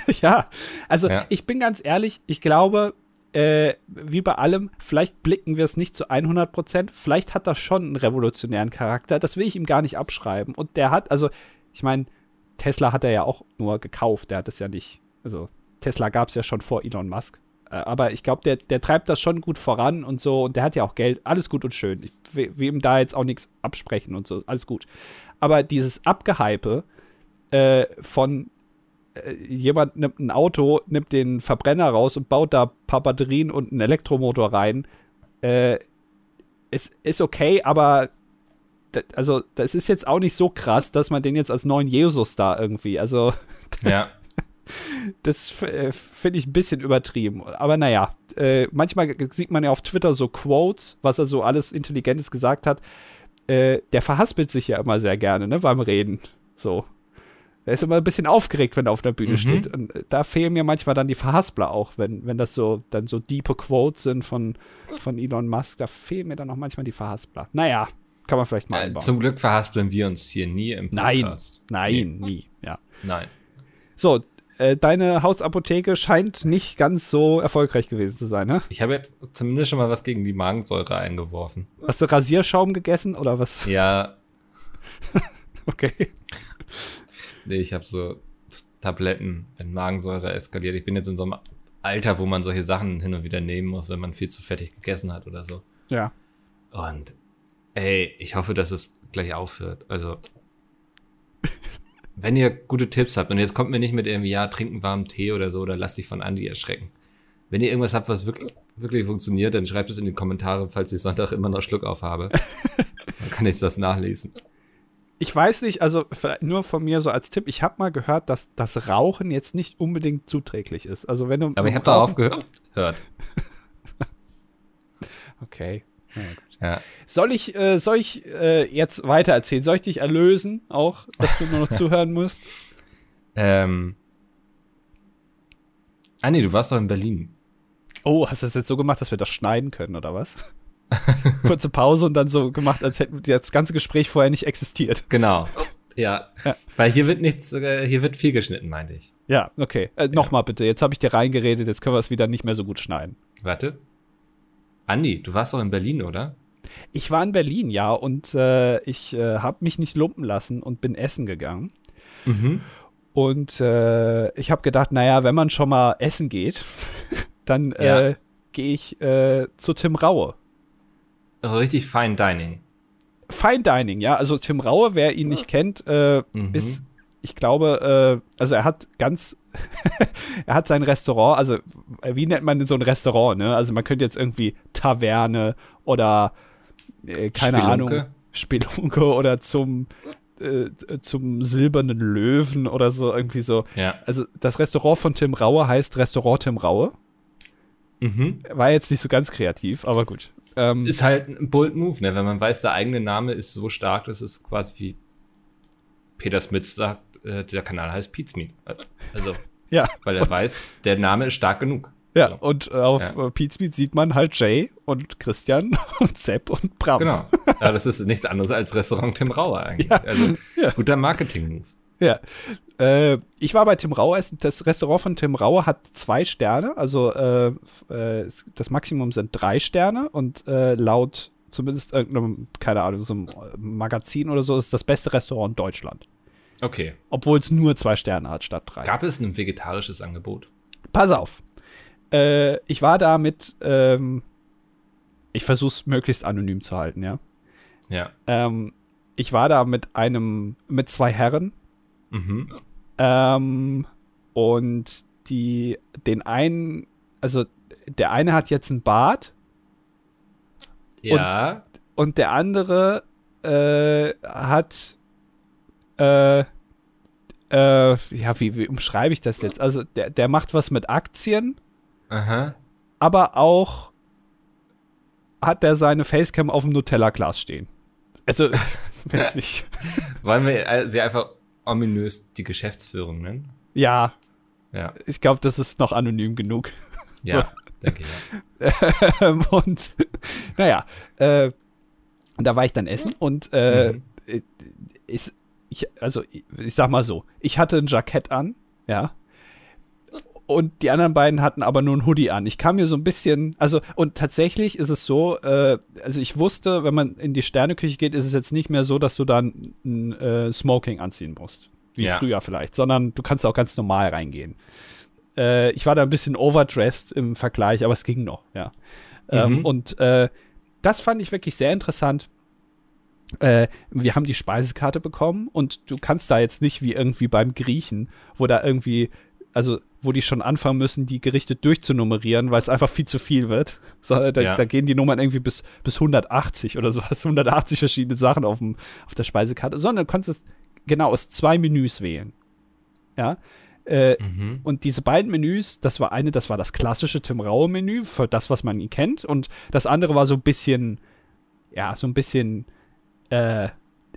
[SPEAKER 1] (laughs)
[SPEAKER 2] ja, also
[SPEAKER 1] Ja.
[SPEAKER 2] ich bin ganz ehrlich, ich glaube, äh, wie bei allem, vielleicht blicken wir es nicht zu 100 Prozent, vielleicht hat das schon einen revolutionären Charakter, das will ich ihm gar nicht abschreiben. Und der hat, also, ich meine, Tesla hat er ja auch nur gekauft, der hat es ja nicht, also Tesla gab es ja schon vor Elon Musk. Äh, Aber ich glaube, der, der treibt das schon gut voran und so und der hat ja auch Geld, alles gut und schön. Ich will, will ihm da jetzt auch nichts absprechen und so, alles gut. Aber dieses Abgehype äh, von jemand nimmt ein Auto, nimmt den Verbrenner raus und baut da ein paar Batterien und einen Elektromotor rein. Äh, es ist okay, aber also das ist jetzt auch nicht so krass, dass man den jetzt als neuen Jesus da irgendwie, also (laughs)
[SPEAKER 1] Ja.
[SPEAKER 2] das äh, finde ich ein bisschen übertrieben. Aber naja, äh, manchmal sieht man ja auf Twitter so Quotes, was er so alles Intelligentes gesagt hat. Äh, der verhaspelt sich ja immer sehr gerne, ne, beim Reden. So. Er ist immer ein bisschen aufgeregt, wenn er auf der Bühne
[SPEAKER 1] Mhm.
[SPEAKER 2] steht. Und äh, da fehlen mir manchmal dann die Verhaspler auch, wenn, wenn das so dann so diepe Quotes sind von, von Elon Musk. Da fehlen mir dann auch manchmal die Verhaspler. Naja, kann man vielleicht mal
[SPEAKER 1] Äh,
[SPEAKER 2] einbauen.
[SPEAKER 1] zum Glück verhaspeln wir uns hier nie im
[SPEAKER 2] Nein,
[SPEAKER 1] Podcast.
[SPEAKER 2] nein, nie. Ja.
[SPEAKER 1] Nee, nein.
[SPEAKER 2] So, äh, deine Hausapotheke scheint nicht ganz so erfolgreich gewesen zu sein, ne?
[SPEAKER 1] Ich habe jetzt zumindest schon mal was gegen die Magensäure eingeworfen.
[SPEAKER 2] Hast du Rasierschaum gegessen oder was?
[SPEAKER 1] Ja, (laughs)
[SPEAKER 2] Okay.
[SPEAKER 1] Nee, ich habe so Tabletten, wenn Magensäure eskaliert. Ich bin jetzt in so einem Alter, wo man solche Sachen hin und wieder nehmen muss, wenn man viel zu fettig gegessen hat oder so.
[SPEAKER 2] Ja.
[SPEAKER 1] Und ey, ich hoffe, dass es gleich aufhört. Also, (laughs) wenn ihr gute Tipps habt und jetzt kommt mir nicht mit irgendwie, ja, trinken warmen Tee oder so oder lasst dich von Andi erschrecken. Wenn ihr irgendwas habt, was wirklich, wirklich funktioniert, dann schreibt es in die Kommentare, falls ich Sonntag immer noch Schluck auf habe. (laughs) dann kann ich das nachlesen.
[SPEAKER 2] Ich weiß nicht, also nur von mir so als Tipp, ich habe mal gehört, dass das Rauchen jetzt nicht unbedingt zuträglich ist. Also wenn du
[SPEAKER 1] Aber ich habe darauf gehört. Hört. (laughs)
[SPEAKER 2] Okay. Ja.
[SPEAKER 1] Ja.
[SPEAKER 2] Soll ich, äh, soll ich äh, jetzt weiter erzählen? Soll ich dich erlösen, auch, dass du nur noch (laughs) zuhören musst?
[SPEAKER 1] Ähm. Ah nee, du warst doch in Berlin.
[SPEAKER 2] Oh, hast du das jetzt so gemacht, dass wir das schneiden können, oder was? (laughs) Kurze Pause und dann so gemacht, als hätte das ganze Gespräch vorher nicht existiert.
[SPEAKER 1] Genau. Ja.
[SPEAKER 2] Ja.
[SPEAKER 1] Weil hier wird nichts, äh, hier wird viel geschnitten, meinte ich.
[SPEAKER 2] Ja, okay. Äh, Nochmal bitte. Jetzt habe ich dir reingeredet, jetzt können wir es wieder nicht mehr so gut schneiden.
[SPEAKER 1] Warte. Andi, du warst doch in Berlin, oder?
[SPEAKER 2] Ich war in Berlin, ja, und äh, ich äh, habe mich nicht lumpen lassen und bin essen gegangen.
[SPEAKER 1] Mhm.
[SPEAKER 2] Und äh, ich habe gedacht, naja, wenn man schon mal essen geht, (laughs) dann
[SPEAKER 1] Ja.
[SPEAKER 2] äh, gehe ich äh, zu Tim Raue.
[SPEAKER 1] Also richtig Fine Dining.
[SPEAKER 2] Fine Dining, ja. Also Tim Raue, wer ihn nicht kennt, äh,
[SPEAKER 1] Mhm.
[SPEAKER 2] ist, ich glaube, äh, also er hat ganz, (laughs) er hat sein Restaurant, also wie nennt man denn so ein Restaurant, ne? Also man könnte jetzt irgendwie Taverne oder äh, keine
[SPEAKER 1] Spelunke.
[SPEAKER 2] Ahnung, Spelunke oder zum äh, zum silbernen Löwen oder so irgendwie so.
[SPEAKER 1] Ja.
[SPEAKER 2] Also das Restaurant von Tim Raue heißt Restaurant Tim Raue.
[SPEAKER 1] Mhm.
[SPEAKER 2] War jetzt nicht so ganz kreativ, aber gut. Ähm,
[SPEAKER 1] Ist halt ein bold Move, ne? Wenn man weiß, der eigene Name ist so stark, dass es quasi wie Peter Smith sagt, äh, der Kanal heißt Meat. Also, (laughs)
[SPEAKER 2] ja.
[SPEAKER 1] weil er weiß, der Name ist stark genug.
[SPEAKER 2] Ja,
[SPEAKER 1] So.
[SPEAKER 2] und äh, auf
[SPEAKER 1] Ja.
[SPEAKER 2] äh, Meat sieht man halt Jay und Christian (laughs) und Sepp und Bram.
[SPEAKER 1] Genau. (laughs) Ja, das ist nichts anderes als Restaurant Tim Rauer eigentlich.
[SPEAKER 2] Ja.
[SPEAKER 1] Also,
[SPEAKER 2] Ja.
[SPEAKER 1] guter Marketing-Move.
[SPEAKER 2] Ja. Äh, ich war bei Tim Rauer. Es- Das Restaurant von Tim Rauer hat zwei Sterne. Also äh, äh, das Maximum sind drei Sterne und äh, laut zumindest irgendeinem, keine Ahnung, so einem Magazin oder so ist das beste Restaurant in Deutschland.
[SPEAKER 1] Okay.
[SPEAKER 2] Obwohl es nur zwei Sterne hat statt drei.
[SPEAKER 1] Gab es ein vegetarisches Angebot?
[SPEAKER 2] Pass auf. Äh, ich war da mit, ähm, ich versuche es möglichst anonym zu halten, ja.
[SPEAKER 1] Ja.
[SPEAKER 2] Ähm, ich war da mit einem, mit zwei Herren.
[SPEAKER 1] Mhm.
[SPEAKER 2] Ähm, und die, den einen, also der eine hat jetzt einen Bart
[SPEAKER 1] Ja.
[SPEAKER 2] und der andere äh, hat, äh, äh, ja, wie, wie umschreibe ich das jetzt? Also der, der macht was mit Aktien,
[SPEAKER 1] Aha.
[SPEAKER 2] aber auch hat der seine Facecam auf dem Nutella-Glas stehen. Also, (laughs) wenn's nicht. (laughs)
[SPEAKER 1] Wollen wir äh, sie einfach ominös die Geschäftsführung nennen?
[SPEAKER 2] Ja,
[SPEAKER 1] Ja.
[SPEAKER 2] ich glaube, das ist noch anonym genug.
[SPEAKER 1] Ja, denke ich. Ja.
[SPEAKER 2] Ähm, und (laughs) naja, äh, da war ich dann essen und äh,
[SPEAKER 1] Mhm.
[SPEAKER 2] äh, ich, also ich, ich sag mal so, ich hatte ein Jackett an, ja. Und die anderen beiden hatten aber nur ein Hoodie an. Ich kam mir so ein bisschen, also, und tatsächlich ist es so, äh, also ich wusste, wenn man in die Sterneküche geht, ist es jetzt nicht mehr so, dass du dann ein äh, Smoking anziehen musst. Wie
[SPEAKER 1] Ja.
[SPEAKER 2] früher vielleicht, sondern du kannst auch ganz normal reingehen. Äh, ich war da ein bisschen overdressed im Vergleich, aber es ging noch, ja. Ähm,
[SPEAKER 1] Mhm.
[SPEAKER 2] und äh, das fand ich wirklich sehr interessant. Äh, wir haben die Speisekarte bekommen und du kannst da jetzt nicht wie irgendwie beim Griechen, wo da irgendwie, also wo die schon anfangen müssen, die Gerichte durchzunummerieren, weil es einfach viel zu viel wird. So, da,
[SPEAKER 1] Ja.
[SPEAKER 2] da gehen die Nummern irgendwie bis, bis 180 oder so, hast 180 verschiedene Sachen auf, dem, auf der Speisekarte, sondern du kannst es genau aus zwei Menüs wählen. Ja. Äh,
[SPEAKER 1] Mhm.
[SPEAKER 2] und diese beiden Menüs, das war eine, das war das klassische Tim Raue Menü, für das, was man ihn kennt. Und das andere war so ein bisschen, ja, so ein bisschen äh,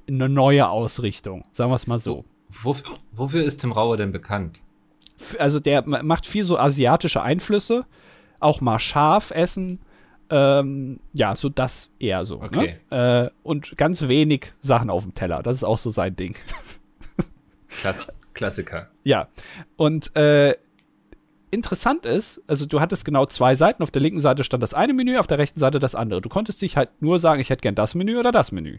[SPEAKER 2] eine neue Ausrichtung, sagen wir es mal so.
[SPEAKER 1] Wofür, wofür ist Tim Rauer denn bekannt?
[SPEAKER 2] Also der ma- macht viel so asiatische Einflüsse, auch mal scharf essen. Ähm, ja, so das eher so.
[SPEAKER 1] Okay.
[SPEAKER 2] Ne? Äh, und ganz wenig Sachen auf dem Teller. Das ist auch so sein Ding.
[SPEAKER 1] Klass Klassiker.
[SPEAKER 2] Ja, und äh, interessant ist, also du hattest genau zwei Seiten. Auf der linken Seite stand das eine Menü, auf der rechten Seite das andere. Du konntest dich halt nur sagen, ich hätte gern das Menü oder das Menü.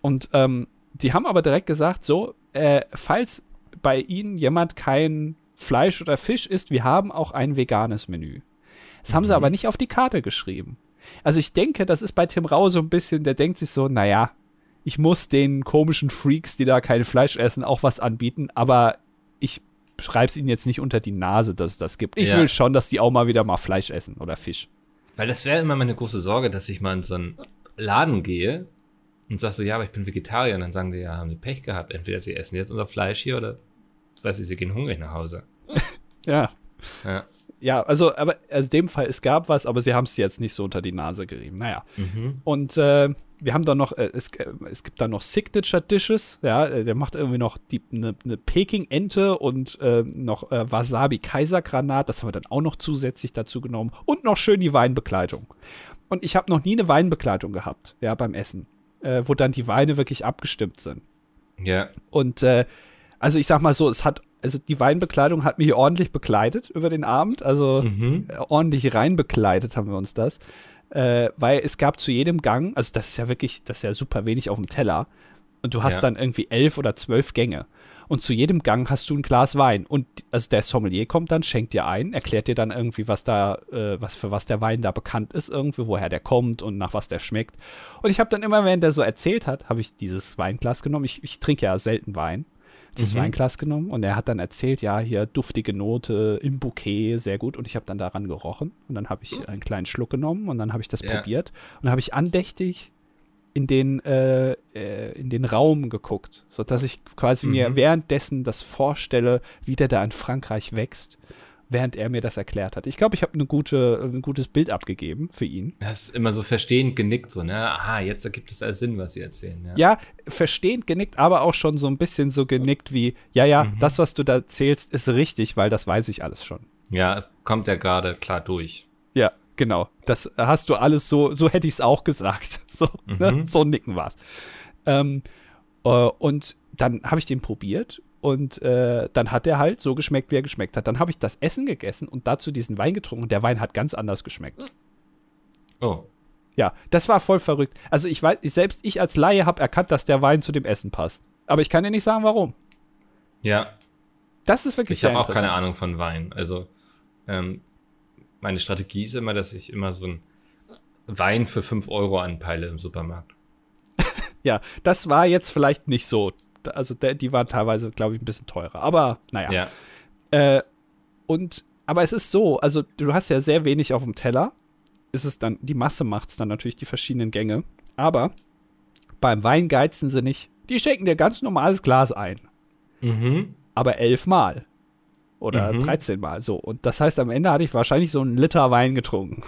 [SPEAKER 2] Und ähm, die haben aber direkt gesagt, so, äh, falls bei Ihnen jemand kein Fleisch oder Fisch isst, wir haben auch ein veganes Menü. Das haben sie
[SPEAKER 1] Mhm.
[SPEAKER 2] aber nicht auf die Karte geschrieben. Also ich denke, das ist bei Tim Rau so ein bisschen, der denkt sich so, naja, ich muss den komischen Freaks, die da kein Fleisch essen, auch was anbieten, aber ich schreibe es ihnen jetzt nicht unter die Nase, dass es das gibt. Ich
[SPEAKER 1] Ja.
[SPEAKER 2] will schon, dass die auch mal wieder mal Fleisch essen oder Fisch.
[SPEAKER 1] Weil das wäre immer meine große Sorge, dass ich mal in so einen Laden gehe und sag so, ja, aber ich bin Vegetarier. Und dann sagen die, ja, haben die Pech gehabt. Entweder sie essen jetzt unser Fleisch hier oder, weiß ich, sie gehen hungrig nach Hause. (laughs)
[SPEAKER 2] Ja.
[SPEAKER 1] Ja.
[SPEAKER 2] Ja, also, aber also in dem Fall, es gab was, aber sie haben es jetzt nicht so unter die Nase gerieben. Naja.
[SPEAKER 1] Mhm.
[SPEAKER 2] Und äh, wir haben dann noch, äh, es, äh, es gibt dann noch Signature Dishes, ja, äh, der macht irgendwie noch eine ne Peking-Ente und äh, noch äh, Wasabi-Kaisergranat, das haben wir dann auch noch zusätzlich dazu genommen und noch schön die Weinbegleitung. Und ich habe noch nie eine Weinbegleitung gehabt, ja, beim Essen, äh, wo dann die Weine wirklich abgestimmt sind.
[SPEAKER 1] Ja.
[SPEAKER 2] Und äh, also ich sag mal so, es hat, also die Weinbekleidung hat mich ordentlich bekleidet über den Abend, also
[SPEAKER 1] Mhm.
[SPEAKER 2] äh, ordentlich reinbekleidet haben wir uns das. Äh, weil es gab zu jedem Gang, also das ist ja wirklich, das ist ja super wenig auf dem Teller. Und du hast
[SPEAKER 1] Ja.
[SPEAKER 2] dann irgendwie elf oder zwölf Gänge. Und zu jedem Gang hast du ein Glas Wein. Und also der Sommelier kommt dann, schenkt dir ein, erklärt dir dann irgendwie, was da, äh, was für was der Wein da bekannt ist, irgendwie, woher der kommt und nach was der schmeckt. Und ich habe dann immer, wenn der so erzählt hat, habe ich dieses Weinglas genommen. Ich, ich trinke ja selten Wein. Dieses
[SPEAKER 1] Mhm.
[SPEAKER 2] Weinglas genommen und er hat dann erzählt, ja, hier duftige Note im Bouquet, sehr gut. Und ich habe dann daran gerochen und dann habe ich einen kleinen Schluck genommen und dann habe ich das
[SPEAKER 1] Ja.
[SPEAKER 2] probiert und dann habe ich andächtig in den, äh, äh, in den Raum geguckt, sodass ich quasi mir
[SPEAKER 1] Mhm.
[SPEAKER 2] währenddessen das vorstelle, wie der da in Frankreich wächst, während er mir das erklärt hat. Ich glaube, ich habe eine gute, ein gutes Bild abgegeben für ihn.
[SPEAKER 1] Das ist immer so verstehend genickt, so, ne? Aha, jetzt ergibt es alles Sinn, was sie erzählen. Ja.
[SPEAKER 2] Ja, verstehend genickt, aber auch schon so ein bisschen so genickt wie, ja, ja,
[SPEAKER 1] Mhm.
[SPEAKER 2] das, was du da erzählst, ist richtig, weil das weiß ich alles schon.
[SPEAKER 1] ja, kommt ja gerade klar durch.
[SPEAKER 2] Ja, genau. Das hast du alles so, so hätte ich es auch gesagt. (laughs) So, ne?
[SPEAKER 1] Mhm.
[SPEAKER 2] so nicken war's. Ähm, äh, und dann habe ich den probiert und äh, dann hat er halt so geschmeckt, wie er geschmeckt hat. Dann habe ich das Essen gegessen und dazu diesen Wein getrunken und der Wein hat ganz anders geschmeckt.
[SPEAKER 1] Oh.
[SPEAKER 2] Ja, das war voll verrückt. Also ich weiß, ich, selbst ich als Laie habe erkannt, dass der Wein zu dem Essen passt. Aber ich kann dir nicht sagen, warum.
[SPEAKER 1] Ja.
[SPEAKER 2] Das ist wirklich
[SPEAKER 1] Ich habe auch keine Ahnung von Wein. Also, ähm, meine Strategie ist immer, dass ich immer so ein Wein für 5 Euro anpeile im Supermarkt. (laughs)
[SPEAKER 2] Ja, das war jetzt vielleicht nicht so. Also, der, die waren teilweise, glaube ich, ein bisschen teurer. Aber, naja.
[SPEAKER 1] Ja.
[SPEAKER 2] Äh, und, aber es ist so, also, du hast ja sehr wenig auf dem Teller. Ist es dann, die Masse macht es dann natürlich, die verschiedenen Gänge. Aber beim Wein geizen sie nicht. Die schenken dir ganz normales Glas ein.
[SPEAKER 1] Mhm.
[SPEAKER 2] aber elfmal. Oder
[SPEAKER 1] Mhm.
[SPEAKER 2] 13 Mal. So. Und das heißt, am Ende hatte ich wahrscheinlich so einen Liter Wein getrunken.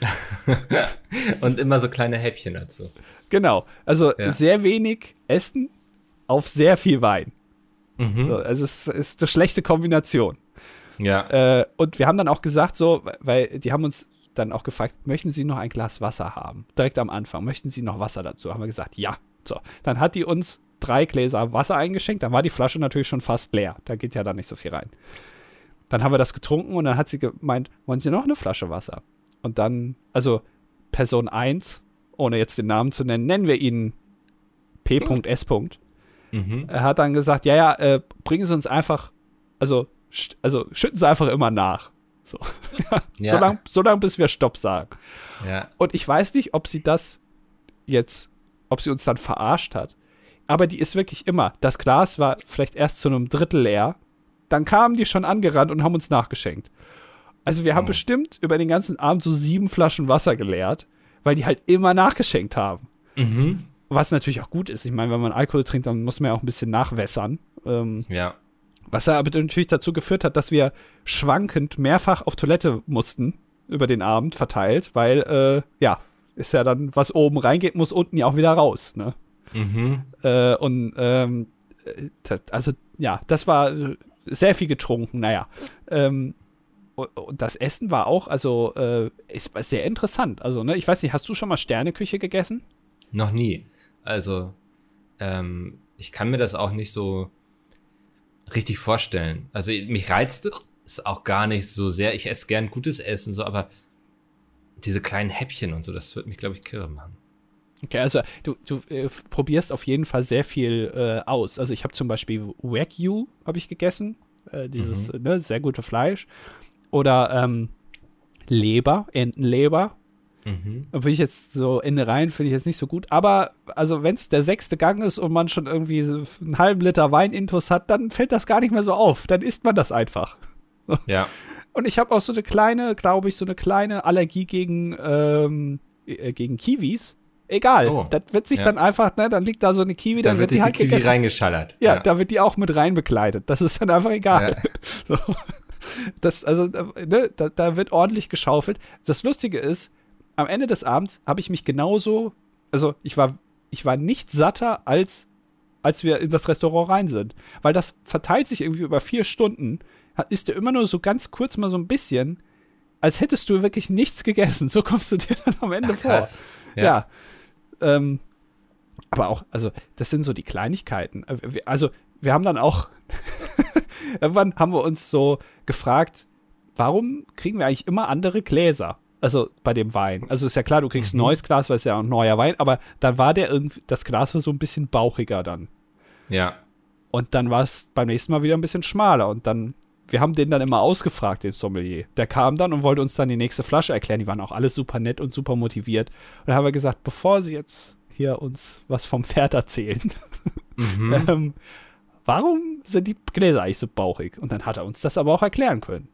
[SPEAKER 2] (laughs)
[SPEAKER 1] Und immer so kleine Häppchen dazu.
[SPEAKER 2] Genau. Also
[SPEAKER 1] Ja.
[SPEAKER 2] sehr wenig Essen auf sehr viel Wein.
[SPEAKER 1] Mhm.
[SPEAKER 2] So, also es ist eine schlechte Kombination.
[SPEAKER 1] Ja.
[SPEAKER 2] Äh, und wir haben dann auch gesagt, so, weil die haben uns dann auch gefragt, möchten Sie noch ein Glas Wasser haben? Direkt am Anfang, möchten Sie noch Wasser dazu? Haben wir gesagt, ja. So, dann hat die uns drei Gläser Wasser eingeschenkt, dann war die Flasche natürlich schon fast leer. Da geht ja dann nicht so viel rein. Dann haben wir das getrunken und dann hat sie gemeint, wollen Sie noch eine Flasche Wasser? Und dann, also Person 1, ohne jetzt den Namen zu nennen, nennen wir ihn P.S.
[SPEAKER 1] Mhm.
[SPEAKER 2] Er hat dann gesagt, ja, ja, äh, bringen Sie uns einfach, also, also schütten Sie einfach immer nach. So, (laughs)
[SPEAKER 1] Ja.
[SPEAKER 2] so lange, so lang, bis wir Stopp sagen.
[SPEAKER 1] Ja.
[SPEAKER 2] Und ich weiß nicht, ob sie das jetzt, ob sie uns dann verarscht hat. Aber die ist wirklich immer. Das Glas war vielleicht erst zu einem Drittel leer. Dann kamen die schon angerannt und haben uns nachgeschenkt. Also wir haben
[SPEAKER 1] Oh.
[SPEAKER 2] bestimmt über den ganzen Abend so sieben Flaschen Wasser geleert, weil die halt immer nachgeschenkt haben.
[SPEAKER 1] Mhm.
[SPEAKER 2] Was natürlich auch gut ist. Ich meine, wenn man Alkohol trinkt, dann muss man ja auch ein bisschen nachwässern. Ähm,
[SPEAKER 1] Ja.
[SPEAKER 2] was aber natürlich dazu geführt hat, dass wir schwankend mehrfach auf Toilette mussten über den Abend verteilt, weil, äh, ja, ist ja dann, was oben reingeht, muss unten ja auch wieder raus. Ne?
[SPEAKER 1] Mhm.
[SPEAKER 2] Äh, und, ähm, äh, das, also, ja, das war sehr viel getrunken, naja. Ähm, und, das Essen war auch, also, äh, ist war sehr interessant. Also, ne, ich weiß nicht, hast du schon mal Sterneküche gegessen?
[SPEAKER 1] Noch nie. Also, ähm, ich kann mir das auch nicht so richtig vorstellen. Also, mich reizt es auch gar nicht so sehr. Ich esse gern gutes Essen, so, aber diese kleinen Häppchen und so, das wird mich, glaube ich, kirre machen.
[SPEAKER 2] Okay, also du, du äh, probierst auf jeden Fall sehr viel äh, aus. Also ich habe zum Beispiel Wagyu habe ich gegessen, äh, dieses äh, ne, sehr gute Fleisch. Oder ähm, Leber, Entenleber.
[SPEAKER 1] Mhm.
[SPEAKER 2] Finde ich jetzt so Innereien finde ich jetzt nicht so gut. Aber also wenn es der sechste Gang ist und man schon irgendwie so einen halben Liter Weinintus hat, dann fällt das gar nicht mehr so auf. Dann isst man das einfach. (laughs)
[SPEAKER 1] Ja.
[SPEAKER 2] Und ich habe auch so eine kleine, glaube ich, so eine kleine Allergie gegen, ähm, äh, gegen Kiwis. Egal.
[SPEAKER 1] Oh,
[SPEAKER 2] das wird sich
[SPEAKER 1] ja.
[SPEAKER 2] dann einfach, ne, dann liegt da so eine Kiwi, dann,
[SPEAKER 1] Dann
[SPEAKER 2] wird die
[SPEAKER 1] die
[SPEAKER 2] halt
[SPEAKER 1] Kiwi
[SPEAKER 2] gegessen.
[SPEAKER 1] reingeschallert.
[SPEAKER 2] Ja, da wird die auch mit rein bekleidet. Das ist dann einfach egal.
[SPEAKER 1] Ja. (laughs)
[SPEAKER 2] So. Das, also, äh, ne, da, da wird ordentlich geschaufelt. Das Lustige ist, am Ende des Abends habe ich mich genauso, also ich war, ich war nicht satter, als, als wir in das Restaurant rein sind. Weil das verteilt sich irgendwie über vier Stunden, isst du immer nur so ganz kurz mal so ein bisschen, als hättest du wirklich nichts gegessen. So kommst du dir dann am Ende
[SPEAKER 1] Ach, krass.
[SPEAKER 2] vor. Ja. Ähm, aber auch, also, das sind so die Kleinigkeiten. Äh, Also, wir haben dann auch, (laughs) irgendwann haben wir uns so gefragt, warum kriegen wir eigentlich immer andere Gläser? Also bei dem Wein. Also ist ja klar, du kriegst ein
[SPEAKER 1] Mhm.
[SPEAKER 2] neues Glas, weil es ja ein neuer Wein, aber dann war der irgendwie, das Glas war so ein bisschen bauchiger dann.
[SPEAKER 1] Ja.
[SPEAKER 2] Und dann war es beim nächsten Mal wieder ein bisschen schmaler. Und dann, wir haben den dann immer ausgefragt, den Sommelier. Der kam dann und wollte uns dann die nächste Flasche erklären. Die waren auch alle super nett und super motiviert. Und dann haben wir gesagt, bevor sie jetzt hier uns was vom Pferd erzählen,
[SPEAKER 1] Mhm. (laughs)
[SPEAKER 2] ähm, warum sind die Gläser eigentlich so bauchig? Und dann hat er uns das aber auch erklären können.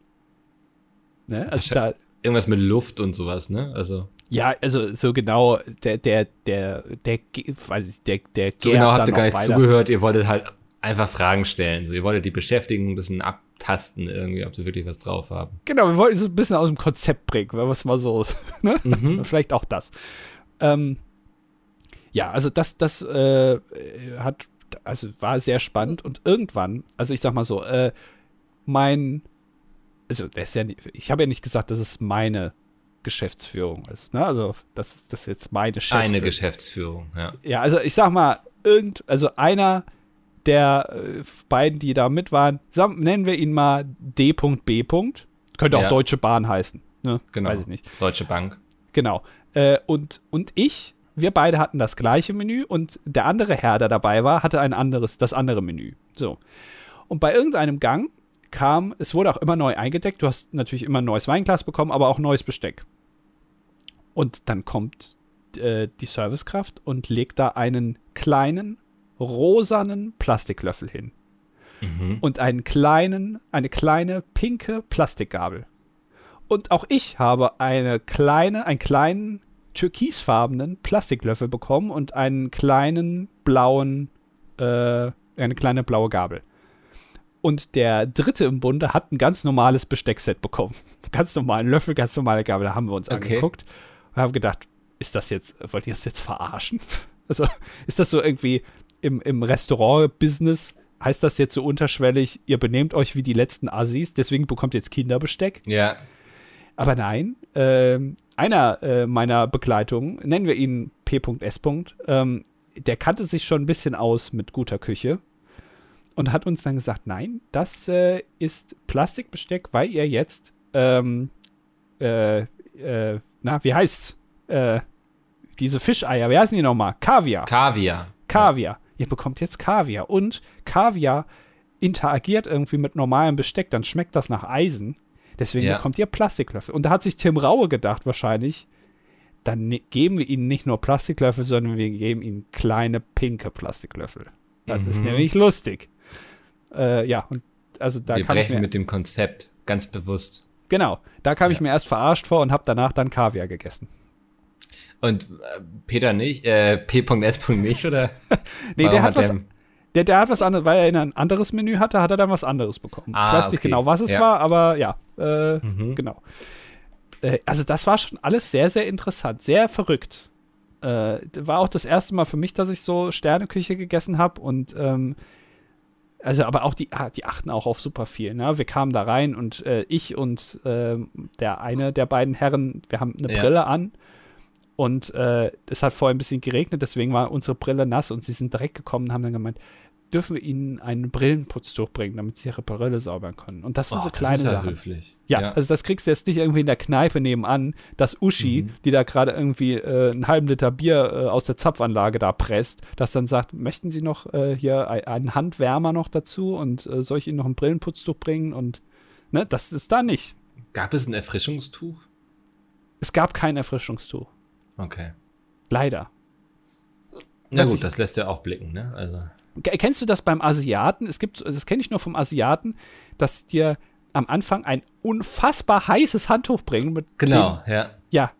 [SPEAKER 2] Ne? Also da,
[SPEAKER 1] Irgendwas mit Luft und sowas, ne? Also,
[SPEAKER 2] ja, also so genau, der, der, der, der, weiß ich, der, der
[SPEAKER 1] so genau habt ihr gar nicht
[SPEAKER 2] weiter.
[SPEAKER 1] zugehört. Ihr wolltet halt einfach Fragen stellen. So, ihr wolltet die beschäftigen, ein bisschen abtasten irgendwie, ob sie wirklich was drauf haben.
[SPEAKER 2] Genau, wir wollten es ein bisschen aus dem Konzept bringen, wenn wir es mal so, (laughs) ne?
[SPEAKER 1] Mhm. (laughs)
[SPEAKER 2] Vielleicht auch das. Ähm, ja, also das, das äh, hat, also war sehr spannend und irgendwann, also ich sag mal so, äh, mein, also das ist ja nicht, ich habe ja nicht gesagt, dass es meine Geschäftsführung ist, ne? Also das ist das jetzt meine Chefs
[SPEAKER 1] Eine. Geschäftsführung, ja.
[SPEAKER 2] Ja, also ich sag mal, irgend, also einer der äh, beiden, die da mit waren, sagen, nennen wir ihn mal D.B. Könnte auch
[SPEAKER 1] Ja.
[SPEAKER 2] Deutsche Bahn heißen, ne?
[SPEAKER 1] Genau.
[SPEAKER 2] Weiß ich nicht.
[SPEAKER 1] Deutsche Bank.
[SPEAKER 2] Genau. Äh, und, und ich wir beide hatten das gleiche Menü und der andere Herr, der dabei war, hatte ein anderes, das andere Menü. So. Und bei irgendeinem Gang kam, es wurde auch immer neu eingedeckt. Du hast natürlich immer ein neues Weinglas bekommen, aber auch neues Besteck. Und dann kommt äh, die Servicekraft und legt da einen kleinen, rosanen Plastiklöffel hin.
[SPEAKER 1] Mhm.
[SPEAKER 2] Und einen kleinen, eine kleine pinke Plastikgabel. Und auch ich habe eine kleine, einen kleinen türkisfarbenen Plastiklöffel bekommen und einen kleinen blauen, äh, eine kleine blaue Gabel. Und der dritte im Bunde hat ein ganz normales Besteckset bekommen. (laughs) Ganz normalen Löffel, ganz normale Gabel. Da haben wir uns
[SPEAKER 1] Okay.
[SPEAKER 2] angeguckt und haben gedacht, ist das jetzt, wollt ihr das jetzt verarschen? (laughs) Also, ist das so irgendwie im, im Restaurant-Business, heißt das jetzt so unterschwellig, ihr benehmt euch wie die letzten Assis, deswegen bekommt ihr jetzt Kinderbesteck?
[SPEAKER 1] Ja.
[SPEAKER 2] Aber nein, ähm, einer äh, meiner Begleitungen, nennen wir ihn P.S. Ähm, der kannte sich schon ein bisschen aus mit guter Küche und hat uns dann gesagt, nein, das äh, ist Plastikbesteck, weil ihr jetzt, ähm, äh, äh, na, wie heißt's? Äh, diese Fischeier, wie heißen die nochmal? Kaviar.
[SPEAKER 1] Kaviar.
[SPEAKER 2] Kaviar. Ihr bekommt jetzt Kaviar. Und Kaviar interagiert irgendwie mit normalem Besteck, dann schmeckt das nach Eisen. Deswegen
[SPEAKER 1] Ja.
[SPEAKER 2] bekommt ihr Plastiklöffel. Und da hat sich Tim Raue gedacht, wahrscheinlich, dann ne geben wir ihnen nicht nur Plastiklöffel, sondern wir geben ihnen kleine pinke Plastiklöffel. Das ist
[SPEAKER 1] Mhm.
[SPEAKER 2] nämlich lustig. Äh, ja, und also da
[SPEAKER 1] Wir
[SPEAKER 2] kam ich
[SPEAKER 1] brechen
[SPEAKER 2] mir,
[SPEAKER 1] mit dem Konzept. Ganz bewusst.
[SPEAKER 2] genau, da kam ich
[SPEAKER 1] Ja.
[SPEAKER 2] mir erst verarscht vor und habe danach dann Kaviar gegessen.
[SPEAKER 1] Und äh, Peter nicht, äh, P.S. nicht, oder? (laughs)
[SPEAKER 2] Nee,
[SPEAKER 1] Warum
[SPEAKER 2] der hat was,
[SPEAKER 1] der-
[SPEAKER 2] Der, hat was anderes, weil er in ein anderes Menü hatte, hat er dann was anderes bekommen.
[SPEAKER 1] Ah,
[SPEAKER 2] ich weiß nicht
[SPEAKER 1] okay.
[SPEAKER 2] genau, was es
[SPEAKER 1] Ja.
[SPEAKER 2] war, aber ja, äh,
[SPEAKER 1] Mhm.
[SPEAKER 2] genau. Äh, also das war schon alles sehr, sehr interessant, sehr verrückt. Äh, war auch das erste Mal für mich, dass ich so Sterneküche gegessen habe und ähm, also aber auch die, ah, die achten auch auf super viel. Ne? Wir kamen da rein und äh, ich und ähm, der eine der beiden Herren, wir haben eine
[SPEAKER 1] Ja.
[SPEAKER 2] Brille an und äh, es hat vorher ein bisschen geregnet, deswegen war unsere Brille nass und sie sind direkt gekommen und haben dann gemeint, dürfen wir ihnen ein Brillenputztuch bringen, damit sie ihre Brille saubern können. Und das sind
[SPEAKER 1] Och,
[SPEAKER 2] so
[SPEAKER 1] das
[SPEAKER 2] kleine
[SPEAKER 1] ist ja
[SPEAKER 2] Sachen.
[SPEAKER 1] höflich.
[SPEAKER 2] Ja, also das kriegst du jetzt nicht irgendwie in der Kneipe nebenan, dass Uschi,
[SPEAKER 1] Mhm.
[SPEAKER 2] die da gerade irgendwie äh, einen halben Liter Bier äh, aus der Zapfanlage da presst, das dann sagt, möchten Sie noch äh, hier ein- einen Handwärmer noch dazu und äh, soll ich Ihnen noch ein Brillenputztuch bringen und ne, das ist da nicht.
[SPEAKER 1] Gab es ein Erfrischungstuch?
[SPEAKER 2] Es gab kein Erfrischungstuch.
[SPEAKER 1] Okay.
[SPEAKER 2] Leider.
[SPEAKER 1] Na
[SPEAKER 2] Was
[SPEAKER 1] gut,
[SPEAKER 2] ich-
[SPEAKER 1] das lässt ja auch blicken, ne? Also.
[SPEAKER 2] Ke- Kennst du das beim Asiaten? Es gibt, das kenne ich nur vom Asiaten, dass die dir am Anfang ein unfassbar heißes Handtuch bringen. Mit
[SPEAKER 1] Genau, ja.
[SPEAKER 2] Dem, ja.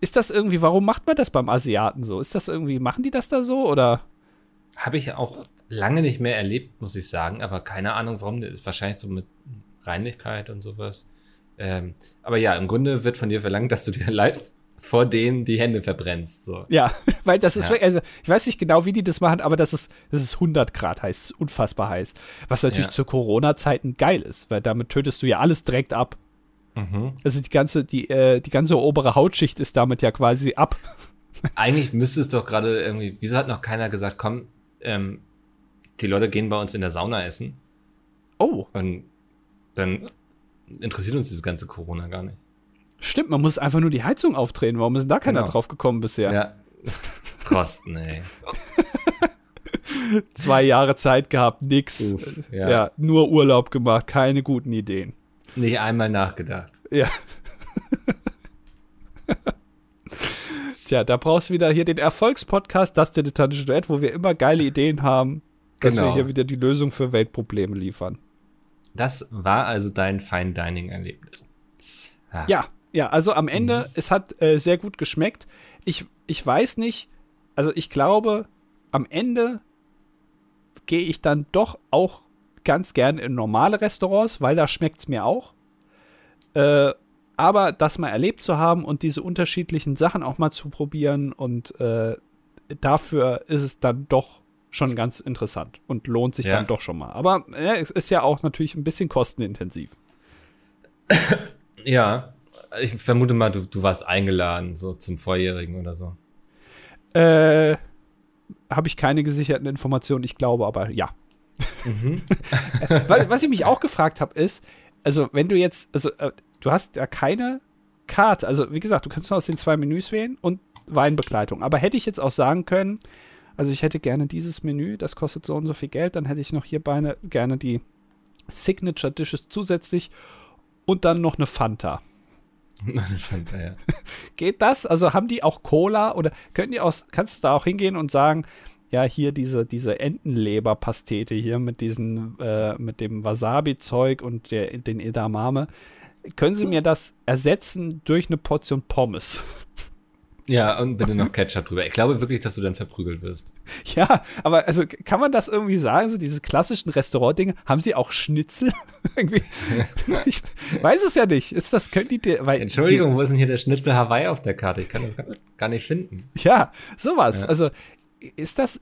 [SPEAKER 2] Ist das irgendwie, warum macht man das beim Asiaten so? Ist das irgendwie, machen die das da so oder?
[SPEAKER 1] Habe ich auch lange nicht mehr erlebt, muss ich sagen, aber keine Ahnung, warum. Das ist wahrscheinlich so mit Reinlichkeit und sowas. Ähm, aber ja, im Grunde wird von dir verlangt, dass du dir (laughs) live vor denen die Hände verbrennst. So.
[SPEAKER 2] Ja, (laughs) weil das ist,
[SPEAKER 1] Ja.
[SPEAKER 2] also ich weiß nicht genau, wie die das machen, aber das ist, das ist 100 Grad heiß, ist unfassbar heiß. Was natürlich
[SPEAKER 1] Ja.
[SPEAKER 2] zu Corona-Zeiten geil ist, weil damit tötest du ja alles direkt ab.
[SPEAKER 1] Mhm.
[SPEAKER 2] Also die ganze, die, äh, die ganze obere Hautschicht ist damit ja quasi ab. (laughs)
[SPEAKER 1] Eigentlich müsste es doch gerade irgendwie, wieso hat noch keiner gesagt, komm, ähm, die Leute gehen bei uns in der Sauna essen
[SPEAKER 2] Oh,
[SPEAKER 1] und dann interessiert uns dieses ganze Corona gar nicht.
[SPEAKER 2] Stimmt, man muss einfach nur die Heizung aufdrehen. Warum ist denn da keiner
[SPEAKER 1] Genau.
[SPEAKER 2] drauf gekommen bisher?
[SPEAKER 1] Ja. Trosten, ey. (laughs)
[SPEAKER 2] Zwei Jahre Zeit gehabt, nix.
[SPEAKER 1] Uff,
[SPEAKER 2] ja.
[SPEAKER 1] ja.
[SPEAKER 2] nur Urlaub gemacht, keine guten Ideen.
[SPEAKER 1] Nicht einmal nachgedacht.
[SPEAKER 2] Ja. Tja, da brauchst du wieder hier den Erfolgspodcast, das dilettantische Duett, wo wir immer geile Ideen haben, dass wir
[SPEAKER 1] Genau.
[SPEAKER 2] hier wieder die Lösung für Weltprobleme liefern.
[SPEAKER 1] Das war also dein Fine Dining Erlebnis. Ja.
[SPEAKER 2] Ja, ja, also am Ende, es hat äh, sehr gut geschmeckt. Ich, ich weiß nicht, also ich glaube, am Ende gehe ich dann doch auch ganz gern in normale Restaurants, weil da schmeckt es mir auch. Äh, aber das mal erlebt zu haben und diese unterschiedlichen Sachen auch mal zu probieren und äh, dafür ist es dann doch schon ganz interessant und lohnt sich
[SPEAKER 1] Ja.
[SPEAKER 2] dann doch schon mal. Aber es ist ja auch natürlich ein bisschen kostenintensiv.
[SPEAKER 1] Ja, ich vermute mal, du, du warst eingeladen, so zum Vorjährigen oder so.
[SPEAKER 2] Äh, habe ich keine gesicherten Informationen, ich glaube aber ja.
[SPEAKER 1] Mhm. (laughs)
[SPEAKER 2] was, was ich mich auch gefragt habe, ist, also wenn du jetzt, also äh, du hast ja keine Karte, also wie gesagt, du kannst nur aus den zwei Menüs wählen und Weinbegleitung. Aber hätte ich jetzt auch sagen können, also ich hätte gerne dieses Menü, das kostet so und so viel Geld, dann hätte ich noch hier beine, gerne die Signature Dishes zusätzlich und dann noch eine Fanta.
[SPEAKER 1] Eine Fanta, ja. (laughs)
[SPEAKER 2] Geht das? Also haben die auch Cola oder können die aus, kannst du da auch hingehen und sagen, ja, hier diese, diese Entenleberpastete hier mit diesen, äh, mit dem Wasabi-Zeug und der, den Edamame. Können Sie mir das ersetzen durch eine Portion Pommes?
[SPEAKER 1] Ja, und bitte noch Ketchup drüber. Ich glaube wirklich, dass du dann verprügelt wirst. (laughs)
[SPEAKER 2] Ja, aber also kann man das irgendwie sagen, so diese klassischen Restaurant-Dinge, haben sie auch Schnitzel? (laughs) (laughs) ich weiß es ja nicht. Ist das, könnt ihr, weil,
[SPEAKER 1] Entschuldigung, wo ist denn hier der Schnitzel Hawaii auf der Karte? Ich kann das gar nicht finden.
[SPEAKER 2] Ja, sowas. Ja. Also ist das,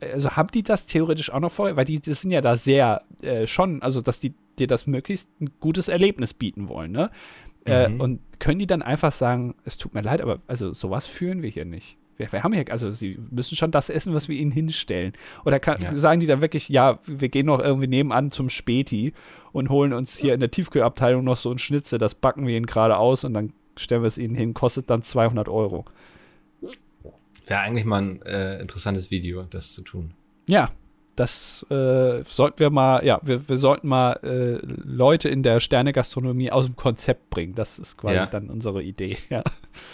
[SPEAKER 2] also haben die das theoretisch auch noch vorher? Weil die, die sind ja da sehr äh, schon, also dass die dir das möglichst ein gutes Erlebnis bieten wollen, ne? Äh, mhm. Und können die dann einfach sagen, es tut mir leid, aber also sowas führen wir hier nicht. Wir, wir haben ja, also sie müssen schon das essen, was wir ihnen hinstellen. Oder kann, ja. sagen die dann wirklich, ja, wir gehen noch irgendwie nebenan zum Späti und holen uns hier in der Tiefkühlabteilung noch so ein Schnitzel, das backen wir ihnen gerade aus und dann stellen wir es ihnen hin, kostet dann 200 Euro.
[SPEAKER 1] Wäre eigentlich mal ein äh, interessantes Video, das zu tun.
[SPEAKER 2] Ja, das äh, sollten wir mal, ja, wir, wir sollten mal äh, Leute in der Sternegastronomie aus dem Konzept bringen. Das ist quasi ja. dann unsere Idee. (laughs) Ja.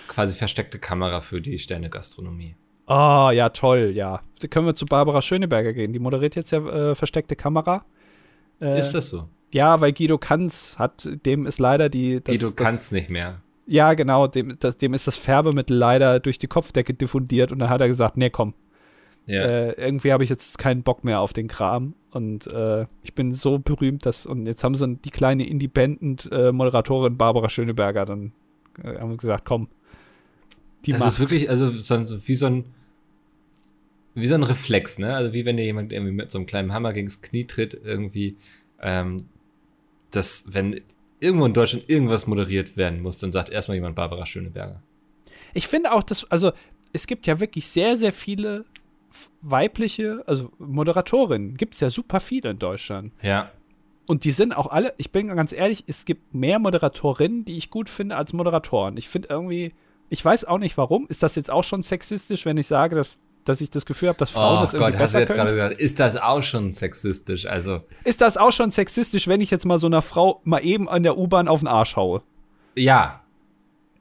[SPEAKER 1] Quasi versteckte Kamera für die Sternegastronomie.
[SPEAKER 2] Ah, oh, ja, toll, ja. Da können wir zu Barbara Schöneberger gehen. Die moderiert jetzt ja äh, versteckte Kamera.
[SPEAKER 1] Äh, ist das so?
[SPEAKER 2] Ja, weil Guido Kanz hat, dem ist leider die.
[SPEAKER 1] Das, Guido Kanz nicht mehr.
[SPEAKER 2] Ja, genau, dem, das, dem ist das Färbemittel leider durch die Kopfdecke diffundiert und dann hat er gesagt, nee, komm, ja. Äh, irgendwie habe ich jetzt keinen Bock mehr auf den Kram. Und äh, ich bin so berühmt, dass, und jetzt haben sie die kleine Independent-Moderatorin Barbara Schöneberger dann äh, haben gesagt, komm.
[SPEAKER 1] Die das macht's. ist wirklich, also so, wie so ein wie so ein Reflex, ne? Also wie wenn dir jemand irgendwie mit so einem kleinen Hammer gegens Knie tritt, irgendwie, ähm, dass, wenn irgendwo in Deutschland irgendwas moderiert werden muss, dann sagt erstmal jemand Barbara Schöneberger.
[SPEAKER 2] Ich finde auch, dass, also es gibt ja wirklich sehr, sehr viele weibliche, also Moderatorinnen, gibt es ja super viele in Deutschland.
[SPEAKER 1] Ja.
[SPEAKER 2] Und die sind auch alle, ich bin ganz ehrlich, es gibt mehr Moderatorinnen, die ich gut finde, als Moderatoren. Ich finde irgendwie, ich weiß auch nicht warum. Ist das jetzt auch schon sexistisch, wenn ich sage, dass, dass ich das Gefühl habe, dass Frauen
[SPEAKER 1] oh
[SPEAKER 2] das
[SPEAKER 1] irgendwie
[SPEAKER 2] Gott,
[SPEAKER 1] besser hast du jetzt gerade gesagt, ist das auch schon sexistisch? Also.
[SPEAKER 2] Ist das auch schon sexistisch, wenn ich jetzt mal so einer Frau mal eben an der U-Bahn auf den Arsch haue?
[SPEAKER 1] Ja,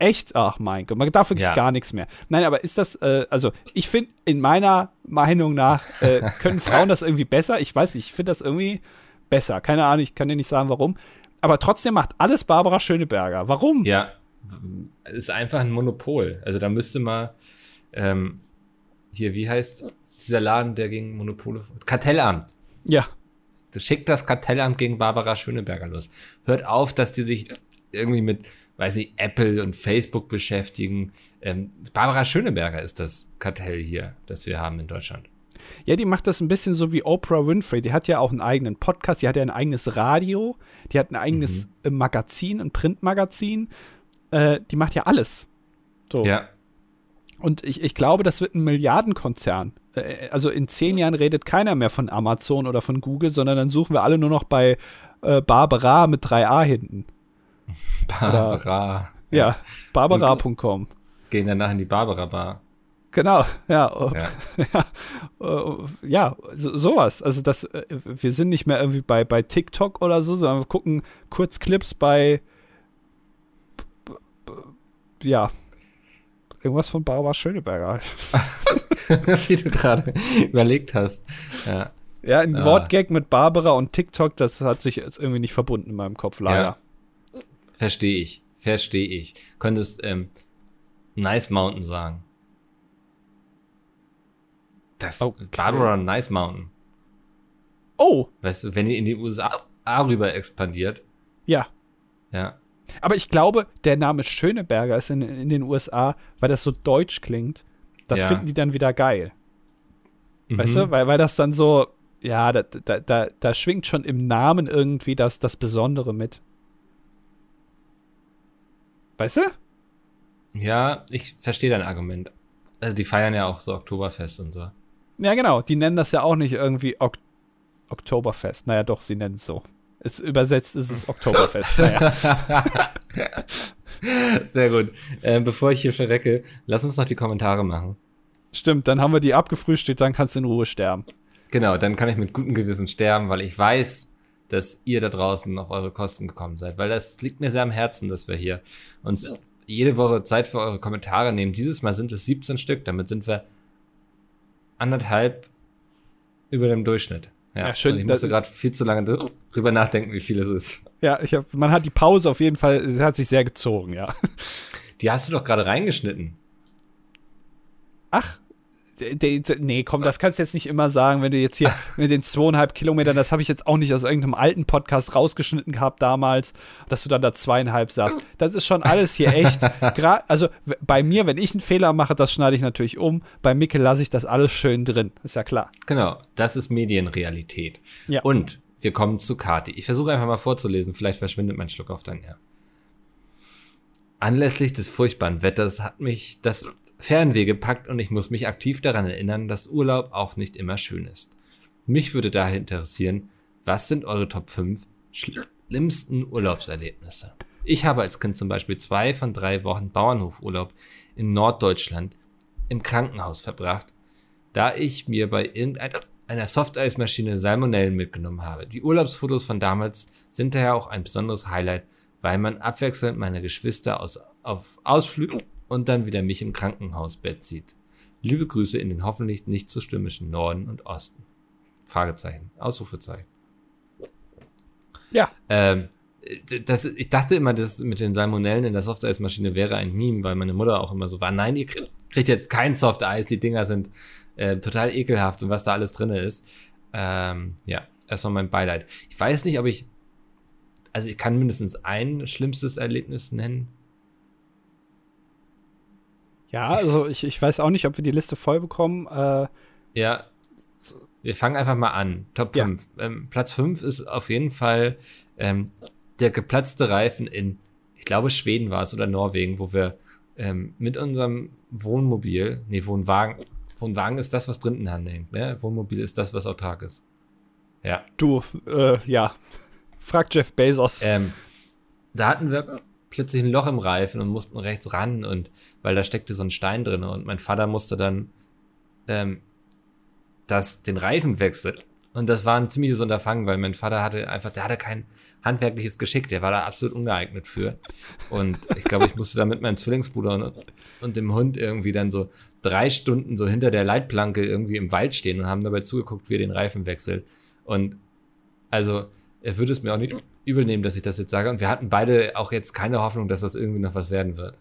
[SPEAKER 2] Echt? Ach mein Gott, man darf wirklich ja. gar nichts mehr. Nein, aber ist das, äh, also ich finde, in meiner Meinung nach äh, (laughs) können Frauen das irgendwie besser. Ich weiß nicht, ich finde das irgendwie besser. Keine Ahnung, ich kann dir nicht sagen, warum. Aber trotzdem macht alles Barbara Schöneberger. Warum?
[SPEAKER 1] Ja, ist einfach ein Monopol. Also da müsste mal ähm, hier, wie heißt dieser Laden, der gegen Monopole. Kartellamt.
[SPEAKER 2] Ja.
[SPEAKER 1] Schickt das Kartellamt gegen Barbara Schöneberger los. Hört auf, dass die sich irgendwie mit weiß ich, Apple und Facebook beschäftigen. Ähm, Barbara Schöneberger ist das Kartell hier, das wir haben in Deutschland.
[SPEAKER 2] Ja, die macht das ein bisschen so wie Oprah Winfrey. Die hat ja auch einen eigenen Podcast, die hat ja ein eigenes Radio, die hat ein eigenes mhm. Äh, Magazin, ein Printmagazin. Äh, die macht ja alles. So.
[SPEAKER 1] Ja.
[SPEAKER 2] Und ich, ich glaube, das wird ein Milliardenkonzern. Äh, also in zehn Jahren redet keiner mehr von Amazon oder von Google, sondern dann suchen wir alle nur noch bei äh, Barbara mit 3a hinten. (laughs)
[SPEAKER 1] Barbara.
[SPEAKER 2] Oder, ja, barbara.com.
[SPEAKER 1] Gehen danach in die Barbara-Bar.
[SPEAKER 2] Genau, ja. Ja, (laughs) ja, ja so, sowas. Also das, äh, wir sind nicht mehr irgendwie bei, bei TikTok oder so, sondern wir gucken Kurzclips bei ja, irgendwas von Barbara Schöneberger. (laughs)
[SPEAKER 1] Wie du gerade überlegt hast. Ja,
[SPEAKER 2] ja ein ah. Wortgag mit Barbara und TikTok, das hat sich jetzt irgendwie nicht verbunden in meinem Kopf, leider. Ja.
[SPEAKER 1] Verstehe ich. Verstehe ich. Könntest ähm, Nice Mountain sagen. Das okay. Barbara Nice Mountain.
[SPEAKER 2] Oh.
[SPEAKER 1] Weißt du, wenn ihr in die USA rüber expandiert.
[SPEAKER 2] Ja.
[SPEAKER 1] Ja.
[SPEAKER 2] Aber ich glaube, der Name Schöneberger ist in, in den USA, weil das so deutsch klingt. Das ja. finden die dann wieder geil. Mhm. Weißt du? Weil, weil das dann so, ja, da, da, da, da schwingt schon im Namen irgendwie das, das Besondere mit. Weißt du?
[SPEAKER 1] Ja, ich verstehe dein Argument. Also die feiern ja auch so Oktoberfest und so.
[SPEAKER 2] Ja, genau. Die nennen das ja auch nicht irgendwie ok Oktoberfest. Naja, doch, sie nennen es so. Es übersetzt ist es Oktoberfest. naja. (laughs)
[SPEAKER 1] Sehr gut. Äh, bevor ich hier verrecke, lass uns noch die Kommentare machen.
[SPEAKER 2] Stimmt, dann haben wir die abgefrühstückt, dann kannst du in Ruhe sterben.
[SPEAKER 1] Genau, dann kann ich mit gutem Gewissen sterben, weil ich weiß, dass ihr da draußen auf eure Kosten gekommen seid. Weil das liegt mir sehr am Herzen, dass wir hier uns jede Woche Zeit für eure Kommentare nehmen. Dieses Mal sind es 17 Stück, damit sind wir anderthalb über dem Durchschnitt. Ja,
[SPEAKER 2] Ja, schön,
[SPEAKER 1] Und ich musste gerade viel zu lange drüber nachdenken, wie viel es ist.
[SPEAKER 2] Ja, ich hab, man hat die Pause auf jeden Fall, sie hat sich sehr gezogen, ja.
[SPEAKER 1] Die hast du doch gerade reingeschnitten.
[SPEAKER 2] Ach, nee, komm, das kannst du jetzt nicht immer sagen, wenn du jetzt hier (laughs) mit den zweieinhalb Kilometern, das habe ich jetzt auch nicht aus irgendeinem alten Podcast rausgeschnitten gehabt damals, dass du dann da zweieinhalb sagst. Das ist schon alles hier echt. (laughs) Gra also bei mir, wenn ich einen Fehler mache, das schneide ich natürlich um. Bei Micke lasse ich das alles schön drin. Ist ja klar.
[SPEAKER 1] Genau, das ist Medienrealität.
[SPEAKER 2] Ja.
[SPEAKER 1] Und wir kommen zu Kati. Ich versuche einfach mal vorzulesen, vielleicht verschwindet mein Schluck auf dann ja. Anlässlich des furchtbaren Wetters hat mich das Fernweh gepackt und ich muss mich aktiv daran erinnern, dass Urlaub auch nicht immer schön ist. Mich würde daher interessieren, was sind eure Top 5 schlimmsten Urlaubserlebnisse? Ich habe als Kind zum Beispiel zwei von drei Wochen Bauernhofurlaub in Norddeutschland im Krankenhaus verbracht, da ich mir bei irgendeiner Softeismaschine Salmonellen mitgenommen habe. Die Urlaubsfotos von damals sind daher auch ein besonderes Highlight, weil man abwechselnd meine Geschwister aus, auf Ausflügen und dann wieder mich im Krankenhausbett sieht. Liebe Grüße in den hoffentlich nicht so stürmischen Norden und Osten. Fragezeichen, Ausrufezeichen.
[SPEAKER 2] Ja.
[SPEAKER 1] Ähm, das, ich dachte immer, das mit den Salmonellen in der Softeismaschine wäre ein Meme, weil meine Mutter auch immer so war, nein, ihr kriegt jetzt kein Softeis, die Dinger sind äh, total ekelhaft und was da alles drin ist. Ähm, ja, erstmal mein Beileid. Ich weiß nicht, ob ich, also ich kann mindestens ein schlimmstes Erlebnis nennen.
[SPEAKER 2] Ja, also ich, ich weiß auch nicht, ob wir die Liste voll bekommen. Äh,
[SPEAKER 1] Ja, wir fangen einfach mal an. Top
[SPEAKER 2] Ja.
[SPEAKER 1] 5. Ähm, Platz 5 ist auf jeden Fall ähm, der geplatzte Reifen in, ich glaube, Schweden war es oder Norwegen, wo wir ähm, mit unserem Wohnmobil, nee, Wohnwagen, Wohnwagen ist das, was drinnen anhängt, ne? Wohnmobil ist das, was autark ist. Ja.
[SPEAKER 2] du, äh, ja. (laughs) Frag Jeff Bezos.
[SPEAKER 1] Ähm, da hatten wir plötzlich ein Loch im Reifen und mussten rechts ran und weil da steckte so ein Stein drin und mein Vater musste dann ähm, das, den Reifen wechseln. Und das war ein ziemliches Unterfangen, weil mein Vater hatte einfach, der hatte kein handwerkliches Geschick, der war da absolut ungeeignet für. Und ich glaube, ich musste da mit meinem Zwillingsbruder und, und dem Hund irgendwie dann so drei Stunden so hinter der Leitplanke irgendwie im Wald stehen und haben dabei zugeguckt, wie er den Reifen wechselt. Und also, er würde es mir auch nicht übel nehmen, dass ich das jetzt sage. Und wir hatten beide auch jetzt keine Hoffnung, dass das irgendwie noch was werden wird.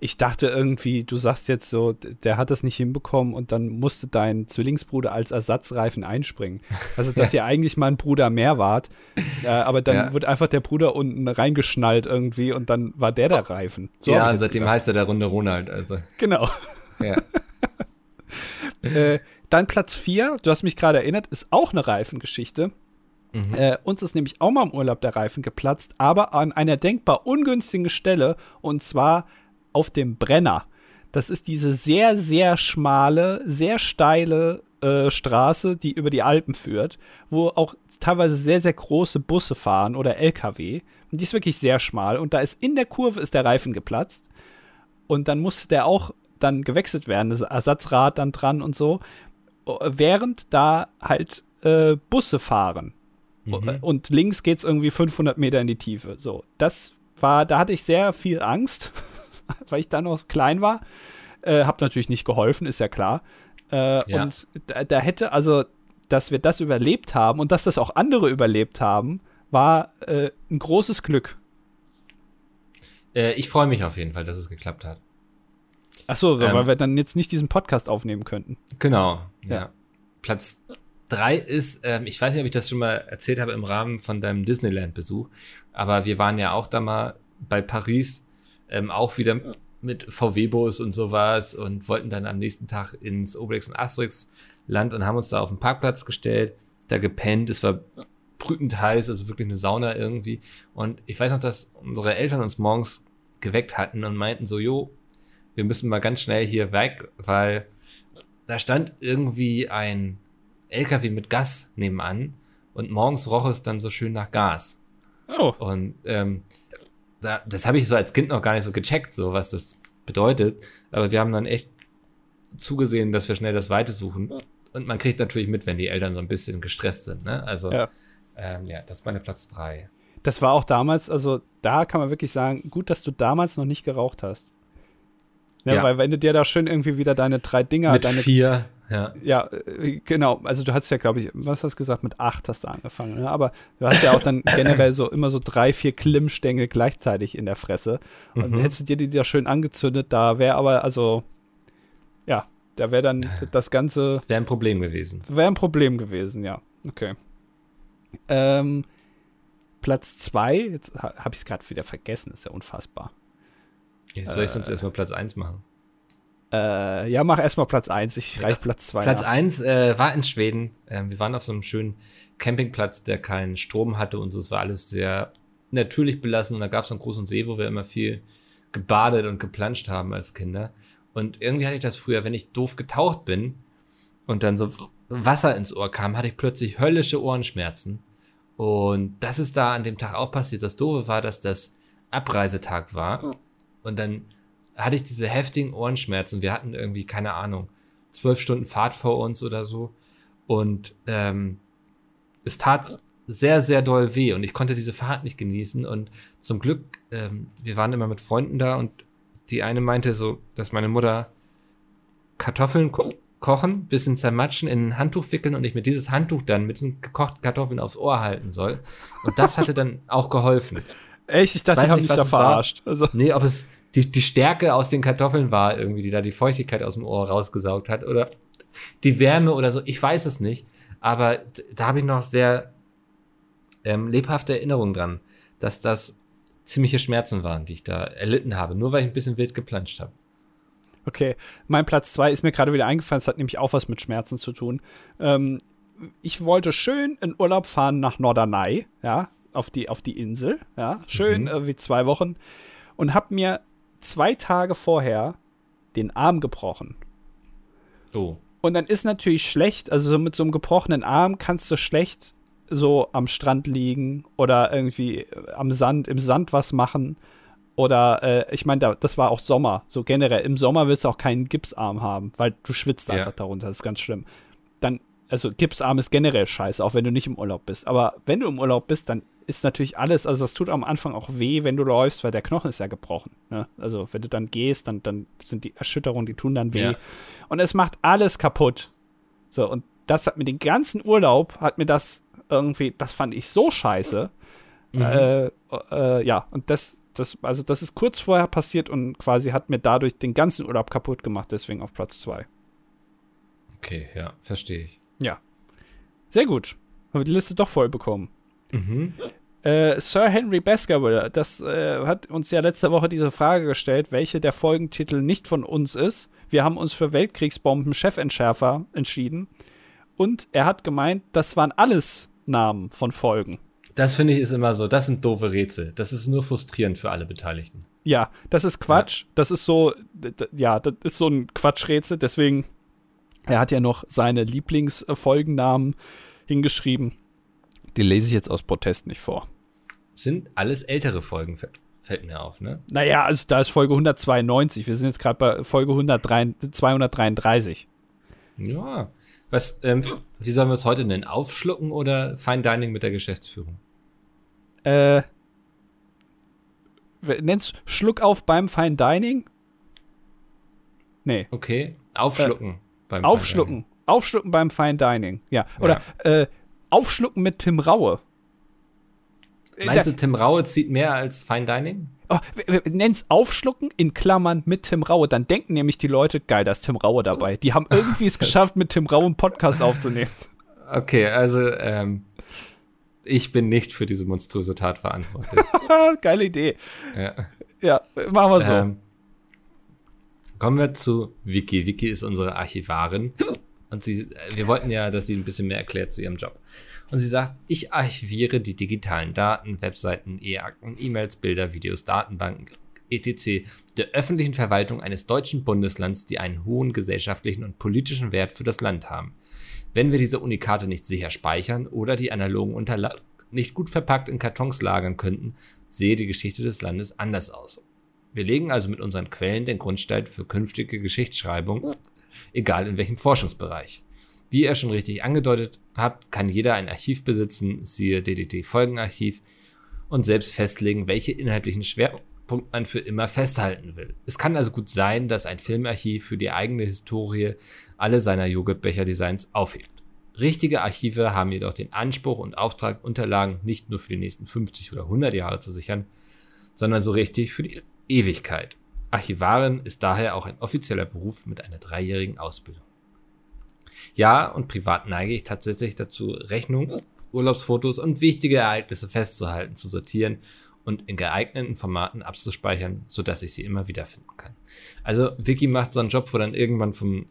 [SPEAKER 2] Ich dachte irgendwie, du sagst jetzt so, der hat das nicht hinbekommen und dann musste dein Zwillingsbruder als Ersatzreifen einspringen. Also, dass (laughs) ihr eigentlich mal ein Bruder mehr wart. Äh, aber dann
[SPEAKER 1] Ja.
[SPEAKER 2] wird einfach der Bruder unten reingeschnallt irgendwie und dann war der der Reifen. So
[SPEAKER 1] ja, und seitdem
[SPEAKER 2] gedacht.
[SPEAKER 1] heißt er der Runde Ronald. Also,
[SPEAKER 2] Genau. (laughs)
[SPEAKER 1] ja.
[SPEAKER 2] Äh, dann Platz 4, du hast mich gerade erinnert, ist auch eine Reifengeschichte.
[SPEAKER 1] Mhm.
[SPEAKER 2] Äh, uns ist nämlich auch mal im Urlaub der Reifen geplatzt, aber an einer denkbar ungünstigen Stelle und zwar auf dem Brenner. Das ist diese sehr, sehr schmale, sehr steile äh, Straße, die über die Alpen führt, wo auch teilweise sehr, sehr große Busse fahren oder LKW. Und die ist wirklich sehr schmal und da ist in der Kurve ist der Reifen geplatzt und dann musste der auch dann gewechselt werden, das Ersatzrad dann dran und so, während da halt äh, Busse fahren.
[SPEAKER 1] Mhm.
[SPEAKER 2] Und links geht's irgendwie 500 Meter in die Tiefe. So, das war, da hatte ich sehr viel Angst, (laughs) weil ich da noch klein war. Äh, hab natürlich nicht geholfen, ist ja klar. Äh,
[SPEAKER 1] Ja.
[SPEAKER 2] Und da, da hätte, also, dass wir das überlebt haben und dass das auch andere überlebt haben, war äh, ein großes Glück.
[SPEAKER 1] Äh, ich freue mich auf jeden Fall, dass es geklappt hat.
[SPEAKER 2] Ach so,
[SPEAKER 1] Ähm.
[SPEAKER 2] weil wir dann jetzt nicht diesen Podcast aufnehmen könnten.
[SPEAKER 1] Genau. Ja.
[SPEAKER 2] Ja.
[SPEAKER 1] Platz drei ist, ähm, ich weiß nicht, ob ich das schon mal erzählt habe im Rahmen von deinem Disneyland-Besuch, aber wir waren ja auch da mal bei Paris, ähm, auch wieder mit VW-Bus und sowas und wollten dann am nächsten Tag ins Obelix und Asterix-Land und haben uns da auf den Parkplatz gestellt, da gepennt, es war brütend heiß, also wirklich eine Sauna irgendwie. Und ich weiß noch, dass unsere Eltern uns morgens geweckt hatten und meinten so, jo, wir müssen mal ganz schnell hier weg, weil da stand irgendwie ein LKW mit Gas nebenan und morgens roch es dann so schön nach Gas.
[SPEAKER 2] Oh,
[SPEAKER 1] Und ähm, da, das habe ich so als Kind noch gar nicht so gecheckt, so was das bedeutet. Aber wir haben dann echt zugesehen, dass wir schnell das Weite suchen. Und man kriegt natürlich mit, wenn die Eltern so ein bisschen gestresst sind. Ne? Also, ja. Ähm, ja, das ist meine Platz 3.
[SPEAKER 2] Das war auch damals, also da kann man wirklich sagen, gut, dass du damals noch nicht geraucht hast. Ja, ja. Weil wenn du dir da schön irgendwie wieder deine drei Dinger,
[SPEAKER 1] mit
[SPEAKER 2] deine
[SPEAKER 1] vier, ja.
[SPEAKER 2] Ja, äh, genau. Also du hast ja, glaube ich, was hast du gesagt, mit acht hast du angefangen. Ne? Aber du hast ja auch dann (laughs) generell so immer so drei, vier Klimmstängel gleichzeitig in der Fresse. Und mhm. hättest du dir die da schön angezündet, da wäre aber, also, ja, da wäre dann das Ganze.
[SPEAKER 1] Wäre ein Problem gewesen.
[SPEAKER 2] Wäre ein Problem gewesen, ja. Okay. Ähm, Platz zwei, jetzt habe ich es gerade wieder vergessen, ist ja unfassbar.
[SPEAKER 1] Ja, soll ich sonst äh, erstmal Platz eins machen?
[SPEAKER 2] Äh, ja, mach erstmal Platz 1. Ich reich Platz 2.
[SPEAKER 1] Platz 1 äh, war in Schweden. Ähm, wir waren auf so einem schönen Campingplatz, der keinen Strom hatte und so. Es war alles sehr natürlich belassen. Und da gab es einen großen See, wo wir immer viel gebadet und geplanscht haben als Kinder. Und irgendwie hatte ich das früher, wenn ich doof getaucht bin und dann so Wasser ins Ohr kam, hatte ich plötzlich höllische Ohrenschmerzen. Und das ist da an dem Tag auch passiert. Das Doofe war, dass das Abreisetag war. Und dann hatte ich diese heftigen Ohrenschmerzen. Wir hatten irgendwie, keine Ahnung, zwölf Stunden Fahrt vor uns oder so. Und ähm, es tat sehr, sehr doll weh und ich konnte diese Fahrt nicht genießen. Und zum Glück, ähm, wir waren immer mit Freunden da und die eine meinte so, dass meine Mutter Kartoffeln ko kochen, bisschen zermatschen, in ein Handtuch wickeln und ich mir dieses Handtuch dann mit diesen gekochten Kartoffeln aufs Ohr halten soll. Und das hatte dann auch geholfen.
[SPEAKER 2] Echt? Ich dachte, Weiß die haben nicht, dich da verarscht.
[SPEAKER 1] Also. Nee, ob es die, die Stärke aus den Kartoffeln war irgendwie, die da die Feuchtigkeit aus dem Ohr rausgesaugt hat oder die Wärme oder so. Ich weiß es nicht. Aber da habe ich noch sehr ähm, lebhafte Erinnerungen dran, dass das ziemliche Schmerzen waren, die ich da erlitten habe, nur weil ich ein bisschen wild geplanscht habe.
[SPEAKER 2] Okay, mein Platz zwei ist mir gerade wieder eingefallen, es hat nämlich auch was mit Schmerzen zu tun. Ähm, ich wollte schön in Urlaub fahren nach Norderney, ja, auf die, auf die Insel, ja, schön mhm. äh, wie zwei Wochen und habe mir zwei Tage vorher den Arm gebrochen.
[SPEAKER 1] Oh.
[SPEAKER 2] Und dann ist natürlich schlecht, also so mit so einem gebrochenen Arm kannst du schlecht so am Strand liegen oder irgendwie äh, am Sand, im Sand was machen. Oder äh, ich meine, da, das war auch Sommer. So generell, im Sommer willst du auch keinen Gipsarm haben, weil du schwitzt einfach ja. darunter. Das ist ganz schlimm. Dann, also Gipsarm ist generell scheiße, auch wenn du nicht im Urlaub bist. Aber wenn du im Urlaub bist, dann ist natürlich alles, also das tut am Anfang auch weh, wenn du läufst, weil der Knochen ist ja gebrochen. Ne? Also wenn du dann gehst, dann, dann sind die Erschütterungen, die tun dann weh. Ja. Und es macht alles kaputt. So, und das hat mir den ganzen Urlaub, hat mir das irgendwie, das fand ich so scheiße. Mhm. Äh, äh, ja, und das, das, also das ist kurz vorher passiert und quasi hat mir dadurch den ganzen Urlaub kaputt gemacht, deswegen auf Platz zwei.
[SPEAKER 1] Okay, ja, verstehe ich.
[SPEAKER 2] Ja. Sehr gut. Haben wir die Liste doch voll bekommen. Mhm. Äh, Sir Henry Baskerville, das äh, hat uns ja letzte Woche diese Frage gestellt, welche der Folgentitel nicht von uns ist. Wir haben uns für Weltkriegsbomben Chefentschärfer entschieden. Und er hat gemeint, das waren alles Namen von Folgen.
[SPEAKER 1] Das finde ich ist immer so, das sind doofe Rätsel. Das ist nur frustrierend für alle Beteiligten.
[SPEAKER 2] Ja, das ist Quatsch. Ja. Das ist so, ja, das ist so ein Quatschrätsel. Deswegen, er hat ja noch seine Lieblingsfolgennamen hingeschrieben. Die lese ich jetzt aus Protest nicht vor.
[SPEAKER 1] Sind alles ältere Folgen, fällt mir auf, ne?
[SPEAKER 2] Naja, also da ist Folge 192. Wir sind jetzt gerade bei Folge 103, 233.
[SPEAKER 1] Ja. Was, ähm, wie sollen wir es heute nennen? Aufschlucken oder Fine Dining mit der Geschäftsführung?
[SPEAKER 2] Äh. Nennst Schluck auf beim Fine Dining? Nee.
[SPEAKER 1] Okay. Aufschlucken äh,
[SPEAKER 2] beim Aufschlucken. Aufschlucken beim Fine Dining. Ja. Oder ja. Äh, Aufschlucken mit Tim Raue.
[SPEAKER 1] Meinst du, Tim Raue zieht mehr als Fine Dining?
[SPEAKER 2] Oh, nenn's Aufschlucken in Klammern mit Tim Raue. Dann denken nämlich die Leute, geil, da ist Tim Raue dabei. Die haben irgendwie es (laughs) geschafft, mit Tim Raue einen Podcast aufzunehmen.
[SPEAKER 1] Okay, also ähm, ich bin nicht für diese monströse Tat verantwortlich. (laughs)
[SPEAKER 2] Geile Idee. Ja, ja machen wir so. Ähm,
[SPEAKER 1] kommen wir zu Vicky. Vicky ist unsere Archivarin. Und sie, wir wollten ja, dass sie ein bisschen mehr erklärt zu ihrem Job. Und sie sagt, ich archiviere die digitalen Daten, Webseiten, E-Akten, E-Mails, Bilder, Videos, Datenbanken, etc. der öffentlichen Verwaltung eines deutschen Bundeslands, die einen hohen gesellschaftlichen und politischen Wert für das Land haben. Wenn wir diese Unikate nicht sicher speichern oder die analogen Unterla nicht gut verpackt in Kartons lagern könnten, sehe die Geschichte des Landes anders aus. Wir legen also mit unseren Quellen den Grundstein für künftige Geschichtsschreibung, egal in welchem Forschungsbereich. Wie ihr schon richtig angedeutet habt, kann jeder ein Archiv besitzen, siehe DDT-Folgenarchiv, und selbst festlegen, welche inhaltlichen Schwerpunkte man für immer festhalten will. Es kann also gut sein, dass ein Filmarchiv für die eigene Historie alle seiner Joghurtbecher-Designs aufhebt. Richtige Archive haben jedoch den Anspruch und Auftrag, Unterlagen nicht nur für die nächsten 50 oder 100 Jahre zu sichern, sondern so richtig für die Ewigkeit. Archivarin ist daher auch ein offizieller Beruf mit einer dreijährigen Ausbildung. Ja, und privat neige ich tatsächlich dazu, Rechnungen, Urlaubsfotos und wichtige Ereignisse festzuhalten, zu sortieren und in geeigneten Formaten abzuspeichern, sodass ich sie immer wiederfinden kann. Also Vicky macht so einen Job, wo dann irgendwann vom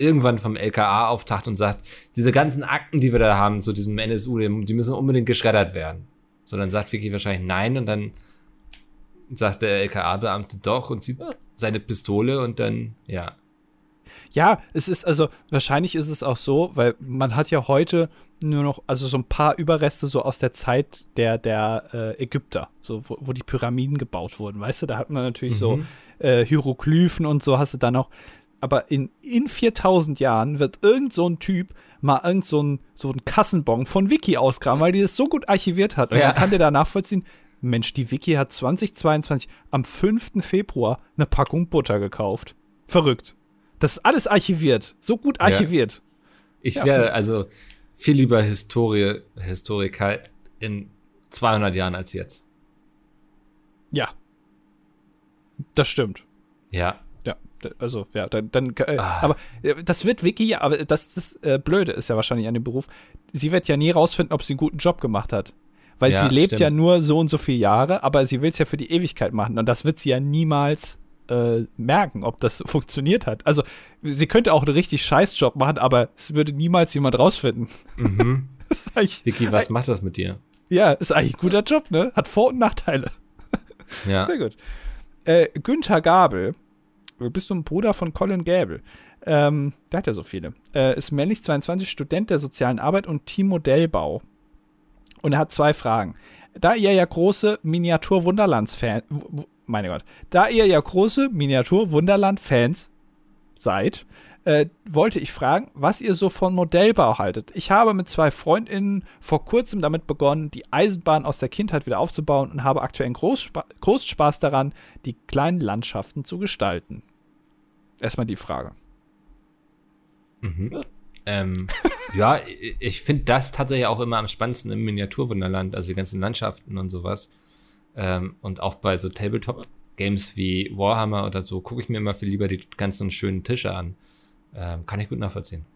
[SPEAKER 1] irgendwann vom LKA auftaucht und sagt, diese ganzen Akten, die wir da haben zu diesem NSU, die müssen unbedingt geschreddert werden. So, dann sagt Vicky wahrscheinlich nein und dann sagt der LKA-Beamte doch und zieht seine Pistole und dann, ja.
[SPEAKER 2] Ja, es ist, also wahrscheinlich ist es auch so, weil man hat ja heute nur noch, also so ein paar Überreste so aus der Zeit der, der äh, Ägypter, so wo, wo, die Pyramiden gebaut wurden, weißt du, da hat man natürlich mhm. so äh, Hieroglyphen und so hast du dann noch, aber in, in 4000 Jahren wird irgend so ein Typ mal irgend so ein, so ein Kassenbon von Wiki ausgraben, weil die das so gut archiviert hat. Und ja. dann kann der da nachvollziehen, Mensch, die Wiki hat 2022 am 5. Februar eine Packung Butter gekauft. Verrückt. Das ist alles archiviert. So gut archiviert. Ja.
[SPEAKER 1] Ich ja, wäre also viel lieber Historie, Historiker in 200 Jahren als jetzt.
[SPEAKER 2] Ja. Das stimmt.
[SPEAKER 1] Ja.
[SPEAKER 2] Ja, also, ja, dann, dann äh, ah. aber äh, das wird Vicky ja, aber das, das äh, Blöde ist ja wahrscheinlich an dem Beruf. Sie wird ja nie rausfinden, ob sie einen guten Job gemacht hat. Weil ja, sie lebt stimmt. ja nur so und so viele Jahre, aber sie will es ja für die Ewigkeit machen. Und das wird sie ja niemals äh, merken, ob das funktioniert hat. Also, sie könnte auch einen richtig scheiß Job machen, aber es würde niemals jemand rausfinden.
[SPEAKER 1] Mhm. (laughs) Vicky, was macht das mit dir?
[SPEAKER 2] Ja, ist eigentlich ein guter Job, ne? Hat Vor- und Nachteile.
[SPEAKER 1] Ja. (laughs)
[SPEAKER 2] Sehr gut. Äh, Günther Gabel, bist du ein Bruder von Colin Gable? Ähm, der hat ja so viele. Äh, ist männlich 22, Student der sozialen Arbeit und Teammodellbau. Und er hat zwei Fragen. Da ihr ja große Miniatur-Wunderlands-Fans, meine Gott, da ihr ja große Miniatur-Wunderland-Fans seid, äh, wollte ich fragen, was ihr so von Modellbau haltet. Ich habe mit zwei FreundInnen vor kurzem damit begonnen, die Eisenbahn aus der Kindheit wieder aufzubauen und habe aktuell großen Spaß daran, die kleinen Landschaften zu gestalten. Erstmal die Frage.
[SPEAKER 1] Mhm. Ähm, ja, ich finde das tatsächlich auch immer am spannendsten im Miniaturwunderland, also die ganzen Landschaften und sowas. Ähm, und auch bei so Tabletop-Games wie Warhammer oder so gucke ich mir immer viel lieber die ganzen schönen Tische an. Ähm, kann ich gut nachvollziehen.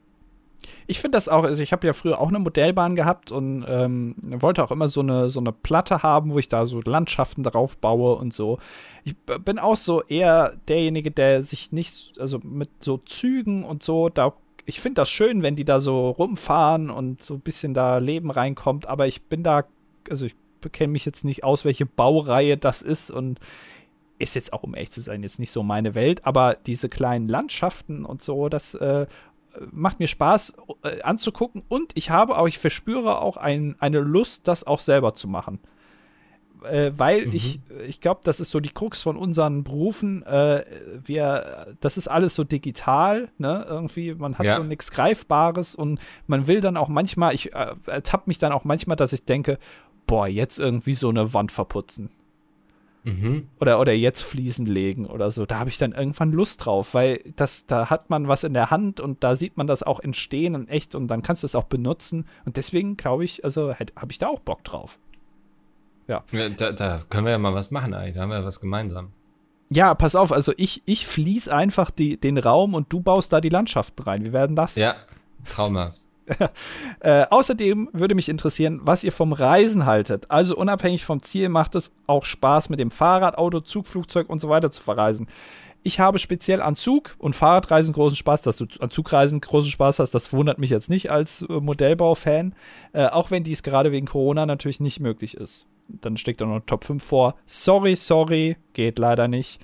[SPEAKER 2] Ich finde das auch, also ich habe ja früher auch eine Modellbahn gehabt und ähm, wollte auch immer so eine, so eine Platte haben, wo ich da so Landschaften drauf baue und so. Ich bin auch so eher derjenige, der sich nicht, also mit so Zügen und so, da ich finde das schön, wenn die da so rumfahren und so ein bisschen da Leben reinkommt, aber ich bin da, also ich kenne mich jetzt nicht aus, welche Baureihe das ist und ist jetzt auch, um ehrlich zu sein, jetzt nicht so meine Welt, aber diese kleinen Landschaften und so, das äh, macht mir Spaß äh, anzugucken und ich habe auch, ich verspüre auch ein, eine Lust, das auch selber zu machen äh, weil mhm. ich, ich glaube, das ist so die Krux von unseren Berufen. Äh, wir, das ist alles so digital, ne? Irgendwie, man hat ja. so nichts Greifbares und man will dann auch manchmal, ich äh, ertappe mich dann auch manchmal, dass ich denke, boah, jetzt irgendwie so eine Wand verputzen. Mhm. Oder, oder jetzt Fliesen legen oder so. Da habe ich dann irgendwann Lust drauf, weil das, da hat man was in der Hand und da sieht man das auch entstehen und echt und dann kannst du es auch benutzen. Und deswegen glaube ich, also habe ich da auch Bock drauf.
[SPEAKER 1] Ja. da, da, können wir ja mal was machen, ey. Da haben wir ja was gemeinsam.
[SPEAKER 2] Ja, pass auf, also ich, ich fließ einfach die, den Raum und du baust da die Landschaften rein. Wie werden das?
[SPEAKER 1] Ja, traumhaft. (laughs)
[SPEAKER 2] äh, außerdem würde mich interessieren, was ihr vom Reisen haltet. Also unabhängig vom Ziel macht es auch Spaß, mit dem Fahrrad, Auto, Zug, Flugzeug und so weiter zu verreisen. Ich habe speziell an Zug und Fahrradreisen großen Spaß. Dass du an Zugreisen großen Spaß hast, das wundert mich jetzt nicht als äh, Modellbau-Fan. Äh, auch wenn dies gerade wegen Corona natürlich nicht möglich ist dann steckt da noch Top 5 vor. Sorry, sorry, geht leider nicht.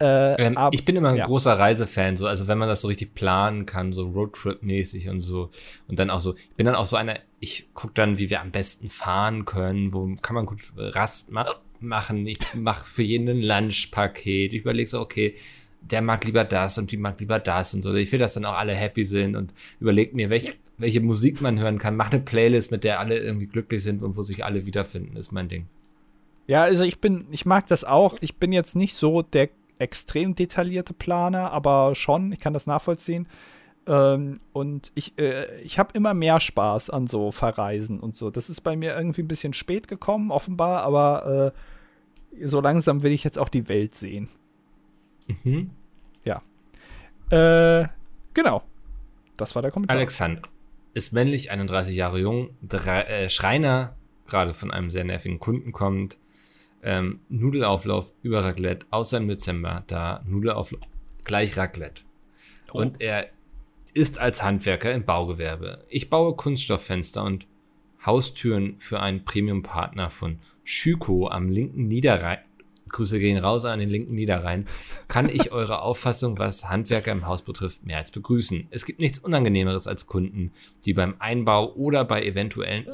[SPEAKER 2] Äh,
[SPEAKER 1] Ähm,
[SPEAKER 2] ab-
[SPEAKER 1] ich bin immer ein
[SPEAKER 2] ja.
[SPEAKER 1] großer Reisefan, so, also wenn man das so richtig planen kann, so Roadtrip-mäßig und so. Und dann auch so, ich bin dann auch so einer, ich gucke dann, wie wir am besten fahren können, wo kann man gut Rast ma machen. Ich mache für jeden ein Lunchpaket. Ich überlege so, okay, der mag lieber das und die mag lieber das und so. Ich will, dass dann auch alle happy sind und überlege mir, welche, welche Musik man hören kann. Mach eine Playlist, mit der alle irgendwie glücklich sind und wo sich alle wiederfinden, ist mein Ding.
[SPEAKER 2] Ja, also ich bin, ich mag das auch. Ich bin jetzt nicht so der extrem detaillierte Planer, aber schon, ich kann das nachvollziehen. Ähm, und ich, äh, ich habe immer mehr Spaß an so Verreisen und so. Das ist bei mir irgendwie ein bisschen spät gekommen, offenbar, aber äh, so langsam will ich jetzt auch die Welt sehen.
[SPEAKER 1] Mhm.
[SPEAKER 2] Äh, genau. Das war der Kommentar.
[SPEAKER 1] Alexander ist männlich, 31 Jahre jung, drei, äh, Schreiner, gerade von einem sehr nervigen Kunden kommt. Ähm, Nudelauflauf über Raclette, außer im Dezember, da Nudelauflauf gleich Raclette.
[SPEAKER 2] Oh.
[SPEAKER 1] Und er ist als Handwerker im Baugewerbe. Ich baue Kunststofffenster und Haustüren für einen Premium-Partner von Schüko am linken Niederrhein. Grüße gehen raus an den linken Niederrhein. Kann ich (laughs) eure Auffassung, was Handwerker im Haus betrifft, mehr als begrüßen. Es gibt nichts Unangenehmeres als Kunden, die beim Einbau oder bei eventuellen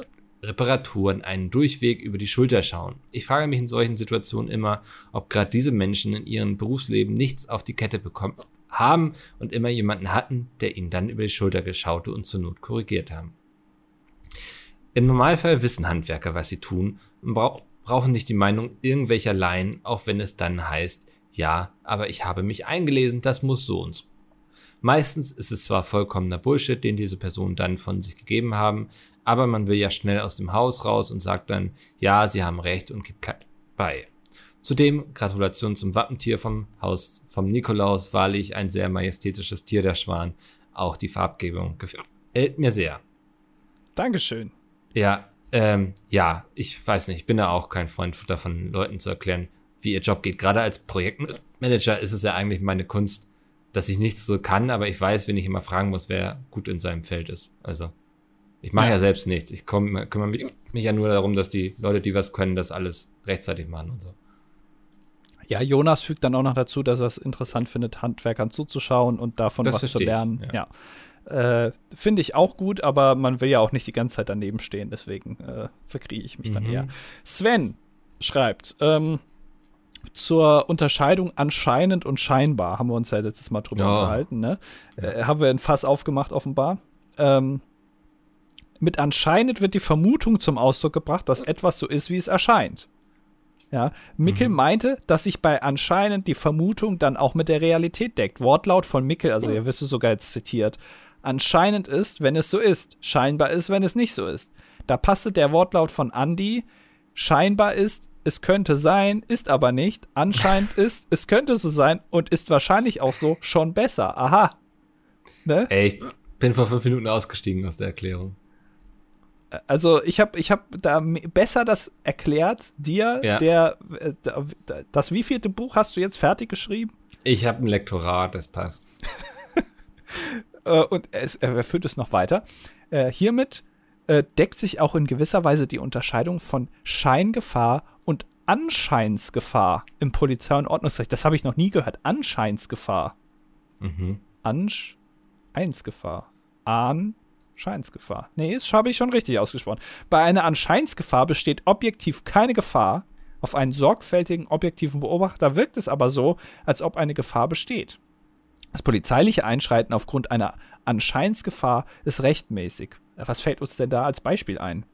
[SPEAKER 1] Reparaturen einen Durchweg über die Schulter schauen. Ich frage mich in solchen Situationen immer, ob gerade diese Menschen in ihrem Berufsleben nichts auf die Kette bekommen haben und immer jemanden hatten, der ihnen dann über die Schulter geschaute und zur Not korrigiert haben. Im Normalfall wissen Handwerker, was sie tun und brau brauchen nicht die Meinung irgendwelcher Laien, auch wenn es dann heißt, ja, aber ich habe mich eingelesen, das muss so und so. Meistens ist es zwar vollkommener Bullshit, den diese Personen dann von sich gegeben haben, aber man will ja schnell aus dem Haus raus und sagt dann, ja, sie haben recht und gibt kein bei. Zudem Gratulation zum Wappentier vom Haus vom Nikolaus, wahrlich ein sehr majestätisches Tier, der Schwan. Auch die Farbgebung gefällt mir sehr.
[SPEAKER 2] Dankeschön.
[SPEAKER 1] Ja, ähm, ja, ich weiß nicht, ich bin da auch kein Freund davon, Leuten zu erklären, wie ihr Job geht. Gerade als Projektmanager ist es ja eigentlich meine Kunst, dass ich nichts so kann, aber ich weiß, wenn ich immer fragen muss, wer gut in seinem Feld ist. Also, ich mache ja.
[SPEAKER 2] Ja.
[SPEAKER 1] selbst nichts. Ich komm, kümmere mich, mich ja nur darum, dass die Leute, die was können, das alles rechtzeitig machen und so.
[SPEAKER 2] Ja, Jonas fügt dann auch noch dazu, dass er es interessant findet, Handwerkern zuzuschauen und davon
[SPEAKER 1] Das
[SPEAKER 2] was zu
[SPEAKER 1] verstehe ich,
[SPEAKER 2] lernen.
[SPEAKER 1] ja.
[SPEAKER 2] Ja. Äh, Finde ich auch gut, aber man will ja auch nicht die ganze Zeit daneben stehen, deswegen äh, verkriege ich mich dann
[SPEAKER 1] Mhm.
[SPEAKER 2] eher. Sven schreibt, ähm, zur Unterscheidung anscheinend und scheinbar haben wir uns ja letztes Mal drüber
[SPEAKER 1] Ja.
[SPEAKER 2] unterhalten, ne? Äh, haben wir ein Fass aufgemacht, offenbar. Ähm, mit anscheinend wird die Vermutung zum Ausdruck gebracht, dass etwas so ist, wie es erscheint. Ja, Mickel
[SPEAKER 1] Mhm.
[SPEAKER 2] meinte, dass sich bei anscheinend die Vermutung dann auch mit der Realität deckt. Wortlaut von Mickel, also ihr wisst es sogar jetzt zitiert. Anscheinend ist, wenn es so ist. Scheinbar ist, wenn es nicht so ist. Da passte der Wortlaut von Andy. Scheinbar ist, es könnte sein, ist aber nicht. Anscheinend (laughs) ist, es könnte so sein und ist wahrscheinlich auch so schon besser. Aha. Ne?
[SPEAKER 1] Ey, ich bin vor fünf Minuten ausgestiegen aus der Erklärung.
[SPEAKER 2] Also ich habe ich hab da besser das erklärt dir,
[SPEAKER 1] Ja.
[SPEAKER 2] der äh, da- das wievielte Buch hast du jetzt fertig geschrieben?
[SPEAKER 1] Ich habe ein Lektorat, das passt. (laughs)
[SPEAKER 2] Äh, und es, er führt es noch weiter. Äh, hiermit äh, deckt sich auch in gewisser Weise die Unterscheidung von Scheingefahr und Anscheinsgefahr im Polizei- und Ordnungsrecht. Das habe ich noch nie gehört. Anscheinsgefahr.
[SPEAKER 1] Mhm.
[SPEAKER 2] Anscheinsgefahr. Anscheinsgefahr. Nee, das habe ich schon richtig ausgesprochen. Bei einer Anscheinsgefahr besteht objektiv keine Gefahr. Auf einen sorgfältigen, objektiven Beobachter wirkt es aber so, als ob eine Gefahr besteht. Das polizeiliche Einschreiten aufgrund einer Anscheinsgefahr ist rechtmäßig. Was fällt uns denn da als Beispiel ein?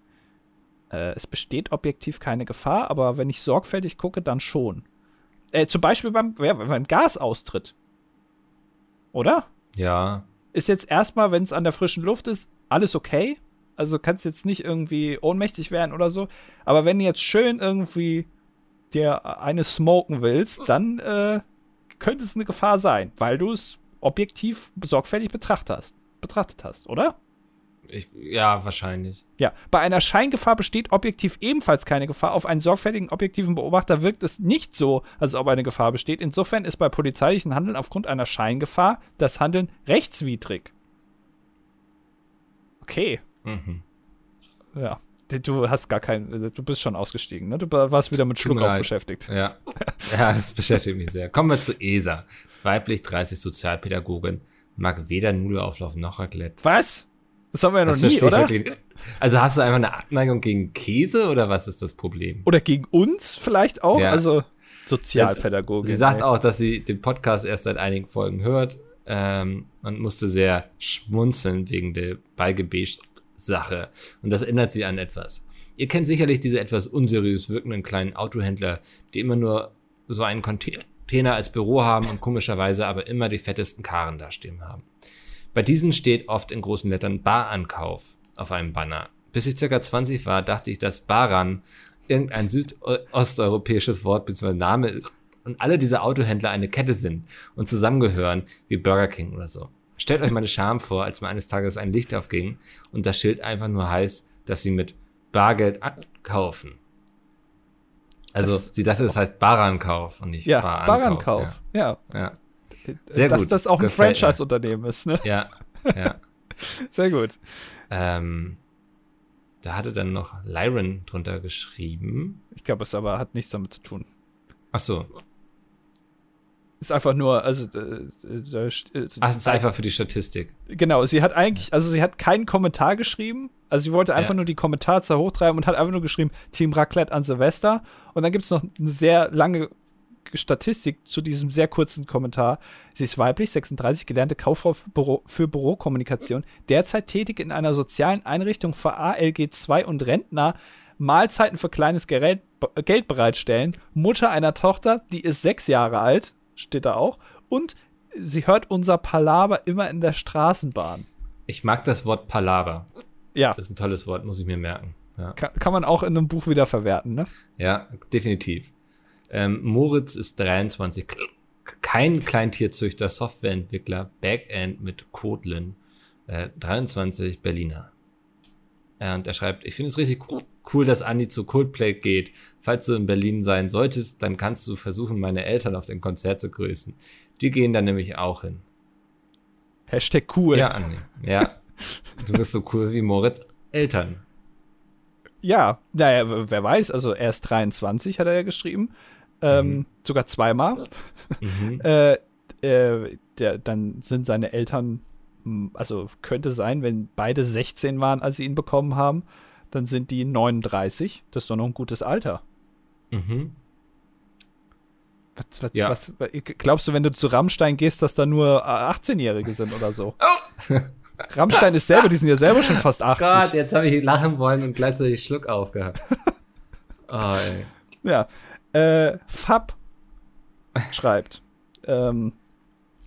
[SPEAKER 2] Äh, es besteht objektiv keine Gefahr, aber wenn ich sorgfältig gucke, dann schon. Äh, zum Beispiel beim, ja, beim Gasaustritt. Oder?
[SPEAKER 1] Ja,
[SPEAKER 2] ist jetzt erstmal, wenn es an der frischen Luft ist, alles okay. Also kannst jetzt nicht irgendwie ohnmächtig werden oder so. Aber wenn du jetzt schön irgendwie dir eine smoken willst, dann äh, könnte es eine Gefahr sein, weil du es objektiv sorgfältig betrachtet hast, betrachtet hast, oder?
[SPEAKER 1] ich, ja, wahrscheinlich.
[SPEAKER 2] Ja, bei einer Scheingefahr besteht objektiv ebenfalls keine Gefahr. Auf einen sorgfältigen, objektiven Beobachter wirkt es nicht so, als ob eine Gefahr besteht. Insofern ist bei polizeilichen Handeln aufgrund einer Scheingefahr das Handeln rechtswidrig. Okay,
[SPEAKER 1] Mhm.
[SPEAKER 2] ja. Du hast gar keinen, du bist schon ausgestiegen, ne? Du warst wieder mit Schluckauf beschäftigt.
[SPEAKER 1] Ja. ja, das beschäftigt mich sehr. Kommen wir zu ESA. Weiblich 30 Sozialpädagogin, mag weder Nudelauflauf noch Raclette.
[SPEAKER 2] Was? Das haben wir ja noch nie, oder?
[SPEAKER 1] Also hast du einfach eine Abneigung gegen Käse oder was ist das Problem?
[SPEAKER 2] Oder gegen uns vielleicht auch? Ja. Also Sozialpädagogin.
[SPEAKER 1] sie sagt ey. auch, dass sie den Podcast erst seit einigen Folgen hört ähm, und musste sehr schmunzeln wegen der Beigebet-Sache. Und das ändert sie an etwas. Ihr kennt sicherlich diese etwas unseriös wirkenden kleinen Autohändler, die immer nur so einen Container als Büro haben und komischerweise aber immer die fettesten Karren dastehen haben. Bei diesen steht oft in großen Lettern Barankauf auf einem Banner. Bis ich circa 20 war, dachte ich, dass Baran irgendein südosteuropäisches Wort bzw. Name ist und alle diese Autohändler eine Kette sind und zusammengehören wie Burger King oder so. Stellt euch meine Scham vor, als mir eines Tages ein Licht aufging und das Schild einfach nur heißt, dass sie mit Bargeld kaufen. Also das sie dachte, das heißt Barankauf und nicht
[SPEAKER 2] ja, Barankauf. Barankauf. Ja. ja. ja. Sehr Dass gut. das auch ein Franchise-Unternehmen ist, ne?
[SPEAKER 1] Ja, ja. (laughs)
[SPEAKER 2] Sehr gut.
[SPEAKER 1] Ähm, da hatte dann noch Lyron drunter geschrieben.
[SPEAKER 2] Ich glaube, es aber hat nichts damit zu tun.
[SPEAKER 1] Ach so.
[SPEAKER 2] Ist einfach nur, also. Äh,
[SPEAKER 1] äh, äh Ach, es ist einfach für die Statistik.
[SPEAKER 2] Genau, sie hat eigentlich, also sie hat keinen Kommentar geschrieben. Also sie wollte einfach ja. nur die Kommentarzahl hochtreiben und hat einfach nur geschrieben, Team Raclette an Silvester. Und dann gibt es noch eine sehr lange Statistik zu diesem sehr kurzen Kommentar. Sie ist weiblich, 36, gelernte Kauffrau für, Büro, für Bürokommunikation, derzeit tätig in einer sozialen Einrichtung für ALG 2 und Rentner, Mahlzeiten für kleines Gerät, Geld bereitstellen, Mutter einer Tochter, die ist sechs Jahre alt, steht da auch, und sie hört unser Palaver immer in der Straßenbahn.
[SPEAKER 1] Ich mag das Wort Palaver.
[SPEAKER 2] Ja.
[SPEAKER 1] Das ist ein tolles Wort, muss ich mir merken.
[SPEAKER 2] Ja. Kann, kann, man auch in einem Buch wieder verwerten, ne?
[SPEAKER 1] Ja, definitiv. Ähm, Moritz ist 23, kein Kleintierzüchter, Softwareentwickler, Backend mit Kotlin, äh, 23 Berliner. Und er schreibt, ich finde es richtig cool, dass Andi zu Coldplay geht. Falls du in Berlin sein solltest, dann kannst du versuchen, meine Eltern auf dem Konzert zu grüßen. Die gehen dann nämlich auch hin.
[SPEAKER 2] Hashtag cool.
[SPEAKER 1] Ja, Andi. Ja. du bist so cool wie Moritz Eltern.
[SPEAKER 2] Ja, naja, wer weiß, also er ist 23, hat er ja geschrieben ähm, mhm. sogar zweimal. Mhm. (laughs) äh, äh, der, dann sind seine Eltern, also könnte sein, wenn beide 16 waren, als sie ihn bekommen haben, dann sind die 39. Das ist doch noch ein gutes Alter.
[SPEAKER 1] Mhm.
[SPEAKER 2] Was, was, ja. was, glaubst du, wenn du zu Rammstein gehst, dass da nur 18-Jährige sind oder so? Oh. (laughs) Rammstein ist selber, die sind ja selber schon fast 80. Gott,
[SPEAKER 1] jetzt habe ich lachen wollen und gleichzeitig Schluck aufgehabt. (laughs)
[SPEAKER 2] Oh. Ja, äh, Fab schreibt, ähm,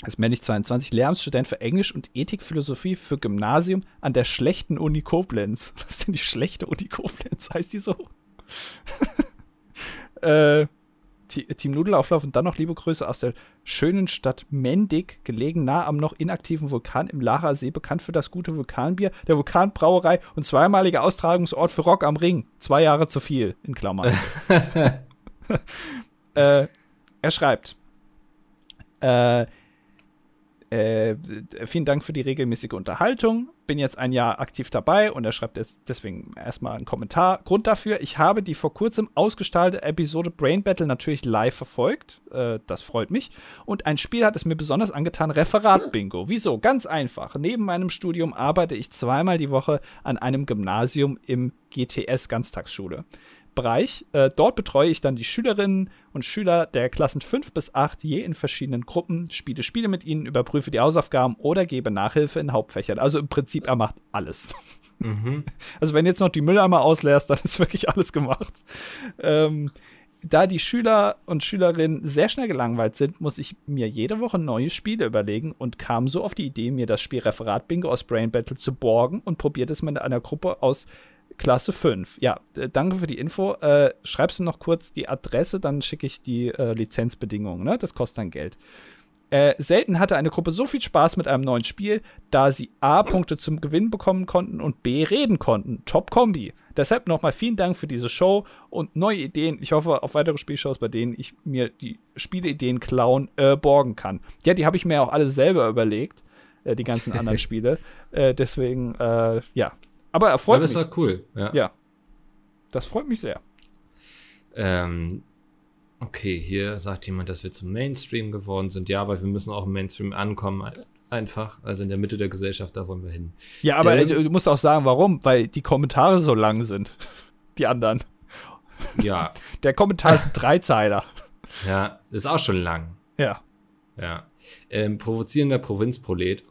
[SPEAKER 2] ist männlich 22, Lehramtsstudent für Englisch und Ethikphilosophie für Gymnasium an der schlechten Uni Koblenz. (laughs) Was ist denn die schlechte Uni Koblenz? Heißt die so? (laughs) äh, Team Nudelauflauf und dann noch liebe Grüße aus der schönen Stadt Mendig, gelegen nah am noch inaktiven Vulkan im Lara See, bekannt für das gute Vulkanbier, der Vulkanbrauerei und zweimaliger Austragungsort für Rock am Ring. Zwei Jahre zu viel, in Klammern. (laughs) äh, er schreibt, äh, äh, vielen Dank für die regelmäßige Unterhaltung. Bin jetzt ein Jahr aktiv dabei und er schreibt jetzt deswegen erstmal einen Kommentar. Grund dafür, ich habe die vor kurzem ausgestaltete Episode Brain Battle natürlich live verfolgt. Äh, das freut mich. Und ein Spiel hat es mir besonders angetan: Referat Bingo. Wieso? Ganz einfach. Neben meinem Studium arbeite ich zweimal die Woche an einem Gymnasium im GTS Ganztagsschule. Bereich. Äh, dort betreue ich dann die Schülerinnen und Schüler der Klassen 5 bis 8 je in verschiedenen Gruppen, spiele Spiele mit ihnen, überprüfe die Hausaufgaben oder gebe Nachhilfe in Hauptfächern. Also im Prinzip, er macht alles. Mhm. (laughs) Also wenn jetzt noch die Mülleimer ausleerst, dann ist wirklich alles gemacht. Ähm, da die Schüler und Schülerinnen sehr schnell gelangweilt sind, muss ich mir jede Woche neue Spiele überlegen und kam so auf die Idee, mir das Spiel Referat Bingo aus Brain Battle zu borgen und probiert es mit einer Gruppe aus Klasse 5. Ja, danke für die Info. Äh, schreibst du noch kurz die Adresse, dann schicke ich die äh, Lizenzbedingungen. Ne? Das kostet dann Geld. Äh, selten hatte eine Gruppe so viel Spaß mit einem neuen Spiel, da sie A, Punkte zum Gewinn bekommen konnten und B, reden konnten. Top Kombi. Deshalb nochmal vielen Dank für diese Show und neue Ideen. Ich hoffe auf weitere Spielshows, bei denen ich mir die Spieleideen klauen äh, borgen kann. Ja, die habe ich mir auch alle selber überlegt, äh, die ganzen anderen (laughs) Spiele. Äh, deswegen, äh, ja, aber erfolgt.
[SPEAKER 1] Aber ist halt cool. Ja.
[SPEAKER 2] ja. Das freut mich sehr.
[SPEAKER 1] Ähm, okay, hier sagt jemand, dass wir zum Mainstream geworden sind. Ja, aber wir müssen auch im Mainstream ankommen. Einfach. Also in der Mitte der Gesellschaft, da wollen wir hin.
[SPEAKER 2] Ja, aber ähm, du musst auch sagen, warum? Weil die Kommentare so lang sind. (laughs) Die anderen.
[SPEAKER 1] Ja. (laughs)
[SPEAKER 2] Der Kommentar ist ein Dreizeiler.
[SPEAKER 1] Ja, ist auch schon lang.
[SPEAKER 2] Ja.
[SPEAKER 1] Ja. Ähm, provozierender Provinzprolet.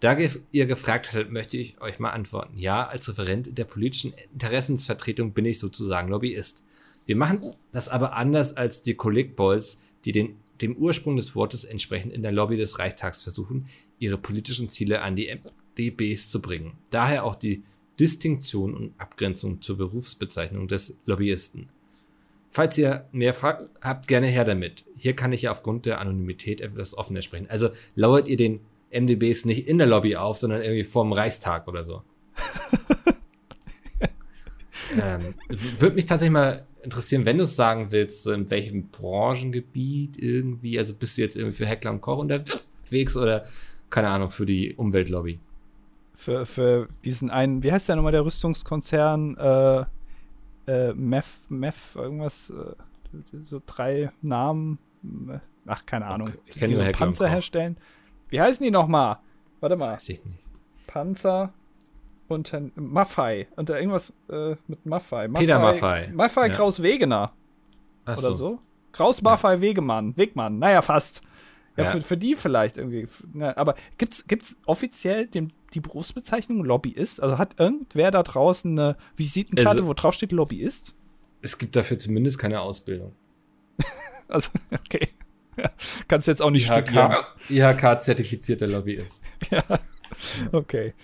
[SPEAKER 1] Da ihr gefragt hattet, möchte ich euch mal antworten. Ja, als Referent der politischen Interessensvertretung bin ich sozusagen Lobbyist. Wir machen das aber anders als die Kollegboys, die den, dem Ursprung des Wortes entsprechend in der Lobby des Reichstags versuchen, ihre politischen Ziele an die MDBs zu bringen. Daher auch die Distinktion und Abgrenzung zur Berufsbezeichnung des Lobbyisten. Falls ihr mehr fragt, habt gerne her damit. Hier kann ich ja aufgrund der Anonymität etwas offener sprechen. Also lauert ihr den MDBs nicht in der Lobby auf, sondern irgendwie vorm Reichstag oder so. (laughs) ähm, Würde mich tatsächlich mal interessieren, wenn du es sagen willst, in welchem Branchengebiet irgendwie, also bist du jetzt irgendwie für Heckler und Koch unterwegs oder keine Ahnung, für die Umweltlobby?
[SPEAKER 2] Für, für diesen einen, wie heißt der nochmal, der Rüstungskonzern, äh, äh, Meth, Meth, irgendwas, äh, so drei Namen, ach, keine Ahnung, okay.
[SPEAKER 1] ich die so
[SPEAKER 2] Panzer herstellen. Wie heißen die nochmal? Warte mal.
[SPEAKER 1] Weiß ich nicht.
[SPEAKER 2] Panzer unter Maffei. Unter irgendwas äh, mit Maffei.
[SPEAKER 1] Maffei. Peter Maffei.
[SPEAKER 2] Maffei ja. Kraus Wegener. Ach oder so. so. Kraus Maffei ja. Wegemann. Wegmann. Naja, fast. Ja, ja. Für, für die vielleicht irgendwie. Na, aber gibt's, gibt's offiziell den, die Berufsbezeichnung Lobbyist? Also hat irgendwer da draußen eine Visitenkarte, also, wo drauf steht Lobbyist?
[SPEAKER 1] Es gibt dafür zumindest keine Ausbildung. (laughs)
[SPEAKER 2] also, okay. (laughs) Kannst jetzt auch nicht IHK, studieren.
[SPEAKER 1] IHK-zertifizierter Lobbyist. (laughs)
[SPEAKER 2] ja, okay.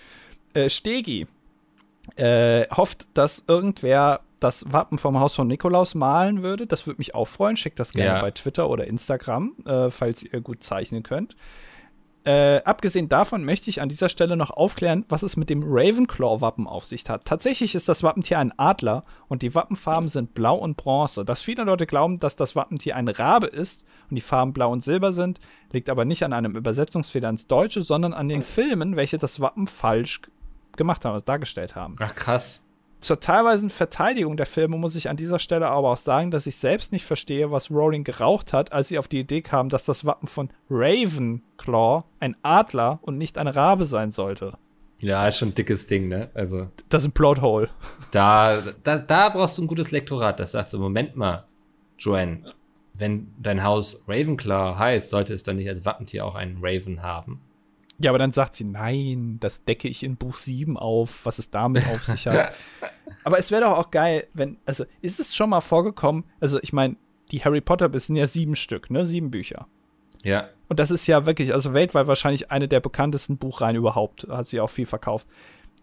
[SPEAKER 2] Äh, Stegi äh, hofft, dass irgendwer das Wappen vom Haus von Nikolaus malen würde. Das würde mich auch freuen. Schickt das gerne ja. bei Twitter oder Instagram, äh, falls ihr gut zeichnen könnt. Äh, abgesehen davon möchte ich an dieser Stelle noch aufklären, was es mit dem Ravenclaw-Wappen auf sich hat. Tatsächlich ist das Wappentier ein Adler und die Wappenfarben sind blau und bronze. Dass viele Leute glauben, dass das Wappentier ein Rabe ist und die Farben blau und silber sind, liegt aber nicht an einem Übersetzungsfehler ins Deutsche, sondern an den Filmen, welche das Wappen falsch gemacht haben, also dargestellt haben.
[SPEAKER 1] Ach krass
[SPEAKER 2] zur teilweisen Verteidigung der Filme muss ich an dieser Stelle aber auch sagen, dass ich selbst nicht verstehe, was Rowling geraucht hat, als sie auf die Idee kam, dass das Wappen von Ravenclaw ein Adler und nicht ein Rabe sein sollte.
[SPEAKER 1] Ja, ist schon ein dickes Ding, ne? Also.
[SPEAKER 2] Das ist ein Plothole.
[SPEAKER 1] Da, da, da brauchst du ein gutes Lektorat, das sagt so: Moment mal, Joanne, wenn dein Haus Ravenclaw heißt, sollte es dann nicht als Wappentier auch einen Raven haben?
[SPEAKER 2] Ja, aber dann sagt sie, nein, das decke ich in Buch 7 auf, was es damit auf sich hat. (laughs) aber es wäre doch auch geil, wenn, also ist es schon mal vorgekommen, also ich meine, die Harry Potter sind ja sieben Stück, ne? Sieben Bücher.
[SPEAKER 1] Ja.
[SPEAKER 2] Und das ist ja wirklich, also weltweit wahrscheinlich eine der bekanntesten Buchreihen überhaupt. Hat sie auch viel verkauft.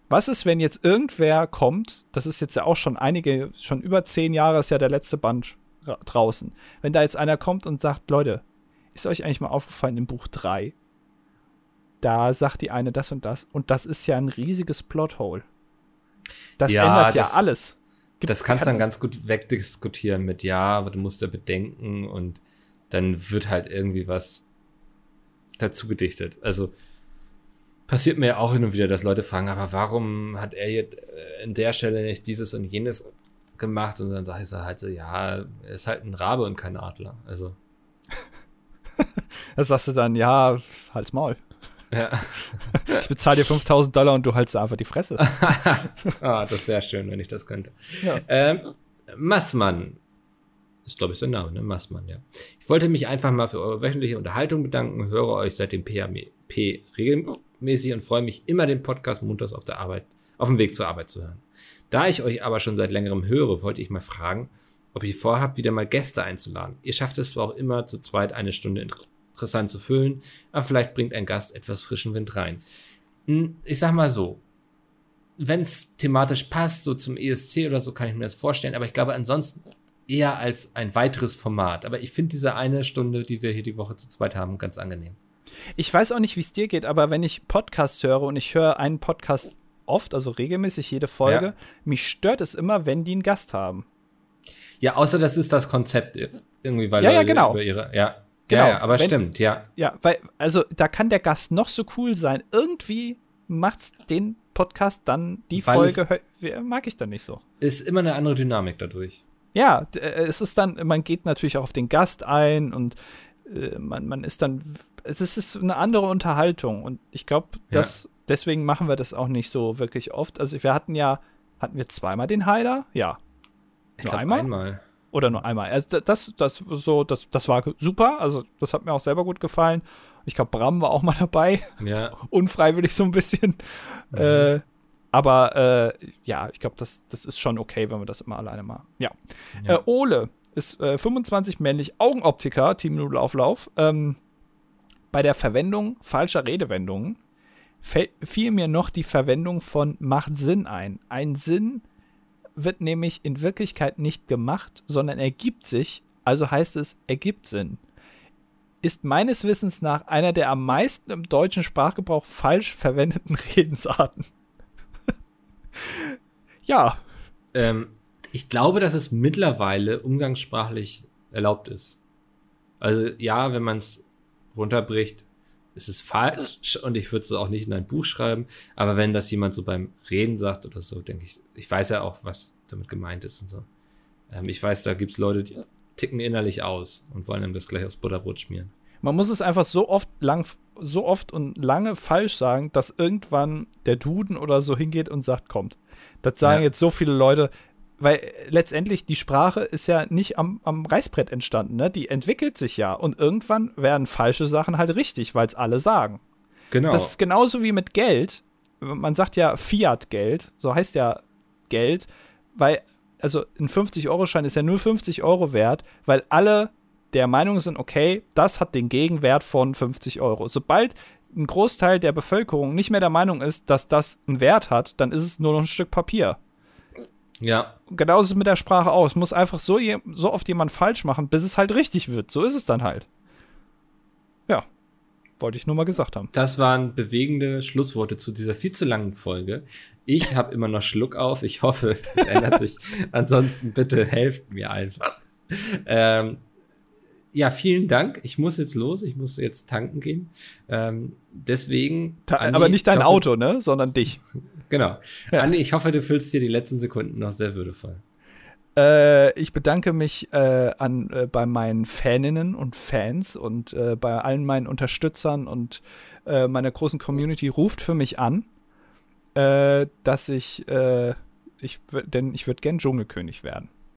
[SPEAKER 2] Was ist, wenn jetzt irgendwer kommt, das ist jetzt ja auch schon einige, schon über zehn Jahre ist ja der letzte Band draußen. Wenn da jetzt einer kommt und sagt, Leute, ist euch eigentlich mal aufgefallen im Buch 3, da sagt die eine das und das. Und das ist ja ein riesiges Plothole. Das ja, ändert ja alles.
[SPEAKER 1] Gibt, das kannst du dann ganz gut wegdiskutieren mit, ja, aber du musst ja bedenken und dann wird halt irgendwie was dazu gedichtet. Also passiert mir ja auch hin und wieder, dass Leute fragen, aber warum hat er jetzt äh, in der Stelle nicht dieses und jenes gemacht? Und dann sage ich halt so, ja, er ist halt ein Rabe und kein Adler. Also. (laughs)
[SPEAKER 2] da sagst du dann, ja, halt's Maul.
[SPEAKER 1] Ja. (laughs)
[SPEAKER 2] Ich bezahle dir 5000 Dollar und du haltst einfach die Fresse. (laughs)
[SPEAKER 1] ah, das wäre schön, wenn ich das könnte. Ja. Ähm, Massmann. Ist, glaube ich, sein Name, ne? Massmann, ja. Ich wollte mich einfach mal für eure wöchentliche Unterhaltung bedanken, höre euch seit dem PHP regelmäßig und freue mich immer, den Podcast montags auf der Arbeit, auf dem Weg zur Arbeit zu hören. Da ich euch aber schon seit längerem höre, wollte ich mal fragen, ob ihr vorhabt, wieder mal Gäste einzuladen. Ihr schafft es zwar auch immer zu zweit eine Stunde interessant zu füllen, aber vielleicht bringt ein Gast etwas frischen Wind rein. Hm, ich sag mal so, wenn es thematisch passt, so zum ESC oder so, kann ich mir das vorstellen, aber ich glaube ansonsten eher als ein weiteres Format. Aber ich finde diese eine Stunde, die wir hier die Woche zu zweit haben, ganz angenehm.
[SPEAKER 2] Ich weiß auch nicht, wie es dir geht, aber wenn ich Podcast höre und ich höre einen Podcast oft, also regelmäßig jede Folge, ja. mich stört es immer, wenn die einen Gast haben.
[SPEAKER 1] Ja, außer das ist das Konzept irgendwie, weil
[SPEAKER 2] ja, ja, genau.
[SPEAKER 1] über ihre, ja. Genau, ja, ja aber wenn, stimmt, ja.
[SPEAKER 2] Ja, weil, also da kann der Gast noch so cool sein. Irgendwie macht's den Gast-Podcast, dann die
[SPEAKER 1] Weil
[SPEAKER 2] Folge mag ich dann nicht so.
[SPEAKER 1] Ist immer eine andere Dynamik dadurch.
[SPEAKER 2] Ja, äh, es ist dann, man geht natürlich auch auf den Gast ein und äh, man, man ist dann, es ist, eine andere Unterhaltung und ich glaube, dass deswegen machen wir das auch nicht so wirklich oft. Also wir hatten ja, hatten wir zweimal den Heiler? Ja.
[SPEAKER 1] Ich
[SPEAKER 2] Nur
[SPEAKER 1] glaub,
[SPEAKER 2] einmal?
[SPEAKER 1] einmal.
[SPEAKER 2] Oder nur einmal. Also da- das, das, so, das, das war super. Also das hat mir auch selber gut gefallen. Ich glaube, Bram war auch mal dabei,
[SPEAKER 1] Ja. (laughs)
[SPEAKER 2] unfreiwillig so ein bisschen.
[SPEAKER 1] Mhm.
[SPEAKER 2] Äh, aber äh, ja, ich glaube, das, das ist schon okay, wenn wir das immer alleine machen. Ja.
[SPEAKER 1] Ja.
[SPEAKER 2] Äh, Ole ist äh, 25 männlich, Augenoptiker, Team Nudelauflauf. Ähm, bei der Verwendung falscher Redewendungen fiel mir noch die Verwendung von macht Sinn ein. Ein Sinn wird nämlich in Wirklichkeit nicht gemacht, sondern ergibt sich, also heißt es ergibt Sinn. Ist meines Wissens nach einer der am meisten im deutschen Sprachgebrauch falsch verwendeten (laughs) Redensarten. (laughs) ja,
[SPEAKER 1] Ähm, ich glaube, dass es mittlerweile umgangssprachlich erlaubt ist. Also ja, wenn man es runterbricht, ist es falsch und ich würde es auch nicht in ein Buch schreiben. Aber wenn das jemand so beim Reden sagt oder so, denke ich, ich weiß ja auch, was damit gemeint ist und so. Ähm, ich weiß, da gibt es Leute, die ticken innerlich aus und wollen einem das gleich aufs Butterbrot schmieren.
[SPEAKER 2] Man muss es einfach so oft lang, so oft und lange falsch sagen, dass irgendwann der Duden oder so hingeht und sagt, kommt. Das sagen
[SPEAKER 1] Ja.
[SPEAKER 2] jetzt so viele Leute, weil äh, letztendlich die Sprache ist ja nicht am, am Reißbrett entstanden, ne? Die entwickelt sich ja und irgendwann werden falsche Sachen halt richtig, weil es alle sagen.
[SPEAKER 1] Genau.
[SPEAKER 2] Das ist genauso wie mit Geld. Man sagt ja Fiat-Geld, so heißt ja Geld, weil, also ein 50-Euro-Schein ist ja nur 50 Euro wert, weil alle der Meinung sind, okay, das hat den Gegenwert von 50 Euro. Sobald ein Großteil der Bevölkerung nicht mehr der Meinung ist, dass das einen Wert hat, dann ist es nur noch ein Stück Papier.
[SPEAKER 1] Ja,
[SPEAKER 2] genauso ist es mit der Sprache aus. Muss einfach so, je, so oft jemand falsch machen, bis es halt richtig wird. So ist es dann halt. Ja. Wollte ich nur mal gesagt haben.
[SPEAKER 1] Das waren bewegende Schlussworte zu dieser viel zu langen Folge. Ich (laughs) habe immer noch Schluck auf. Ich hoffe, es ändert sich. (laughs) Ansonsten bitte helft mir einfach. Ähm, ja, vielen Dank. Ich muss jetzt los. Ich muss jetzt tanken gehen. Ähm, deswegen.
[SPEAKER 2] Ta
[SPEAKER 1] Andi,
[SPEAKER 2] aber nicht dein
[SPEAKER 1] hoffe-
[SPEAKER 2] Auto, ne? Sondern dich. (laughs)
[SPEAKER 1] Genau. Andi, ich hoffe, du fühlst dir die letzten Sekunden noch sehr würdevoll.
[SPEAKER 2] Äh, ich bedanke mich äh, an, äh, bei meinen Faninnen und Fans und äh, bei allen meinen Unterstützern und äh, meiner großen Community. Ruft für mich an, dass ich, ich denn ich würde gern Dschungelkönig werden.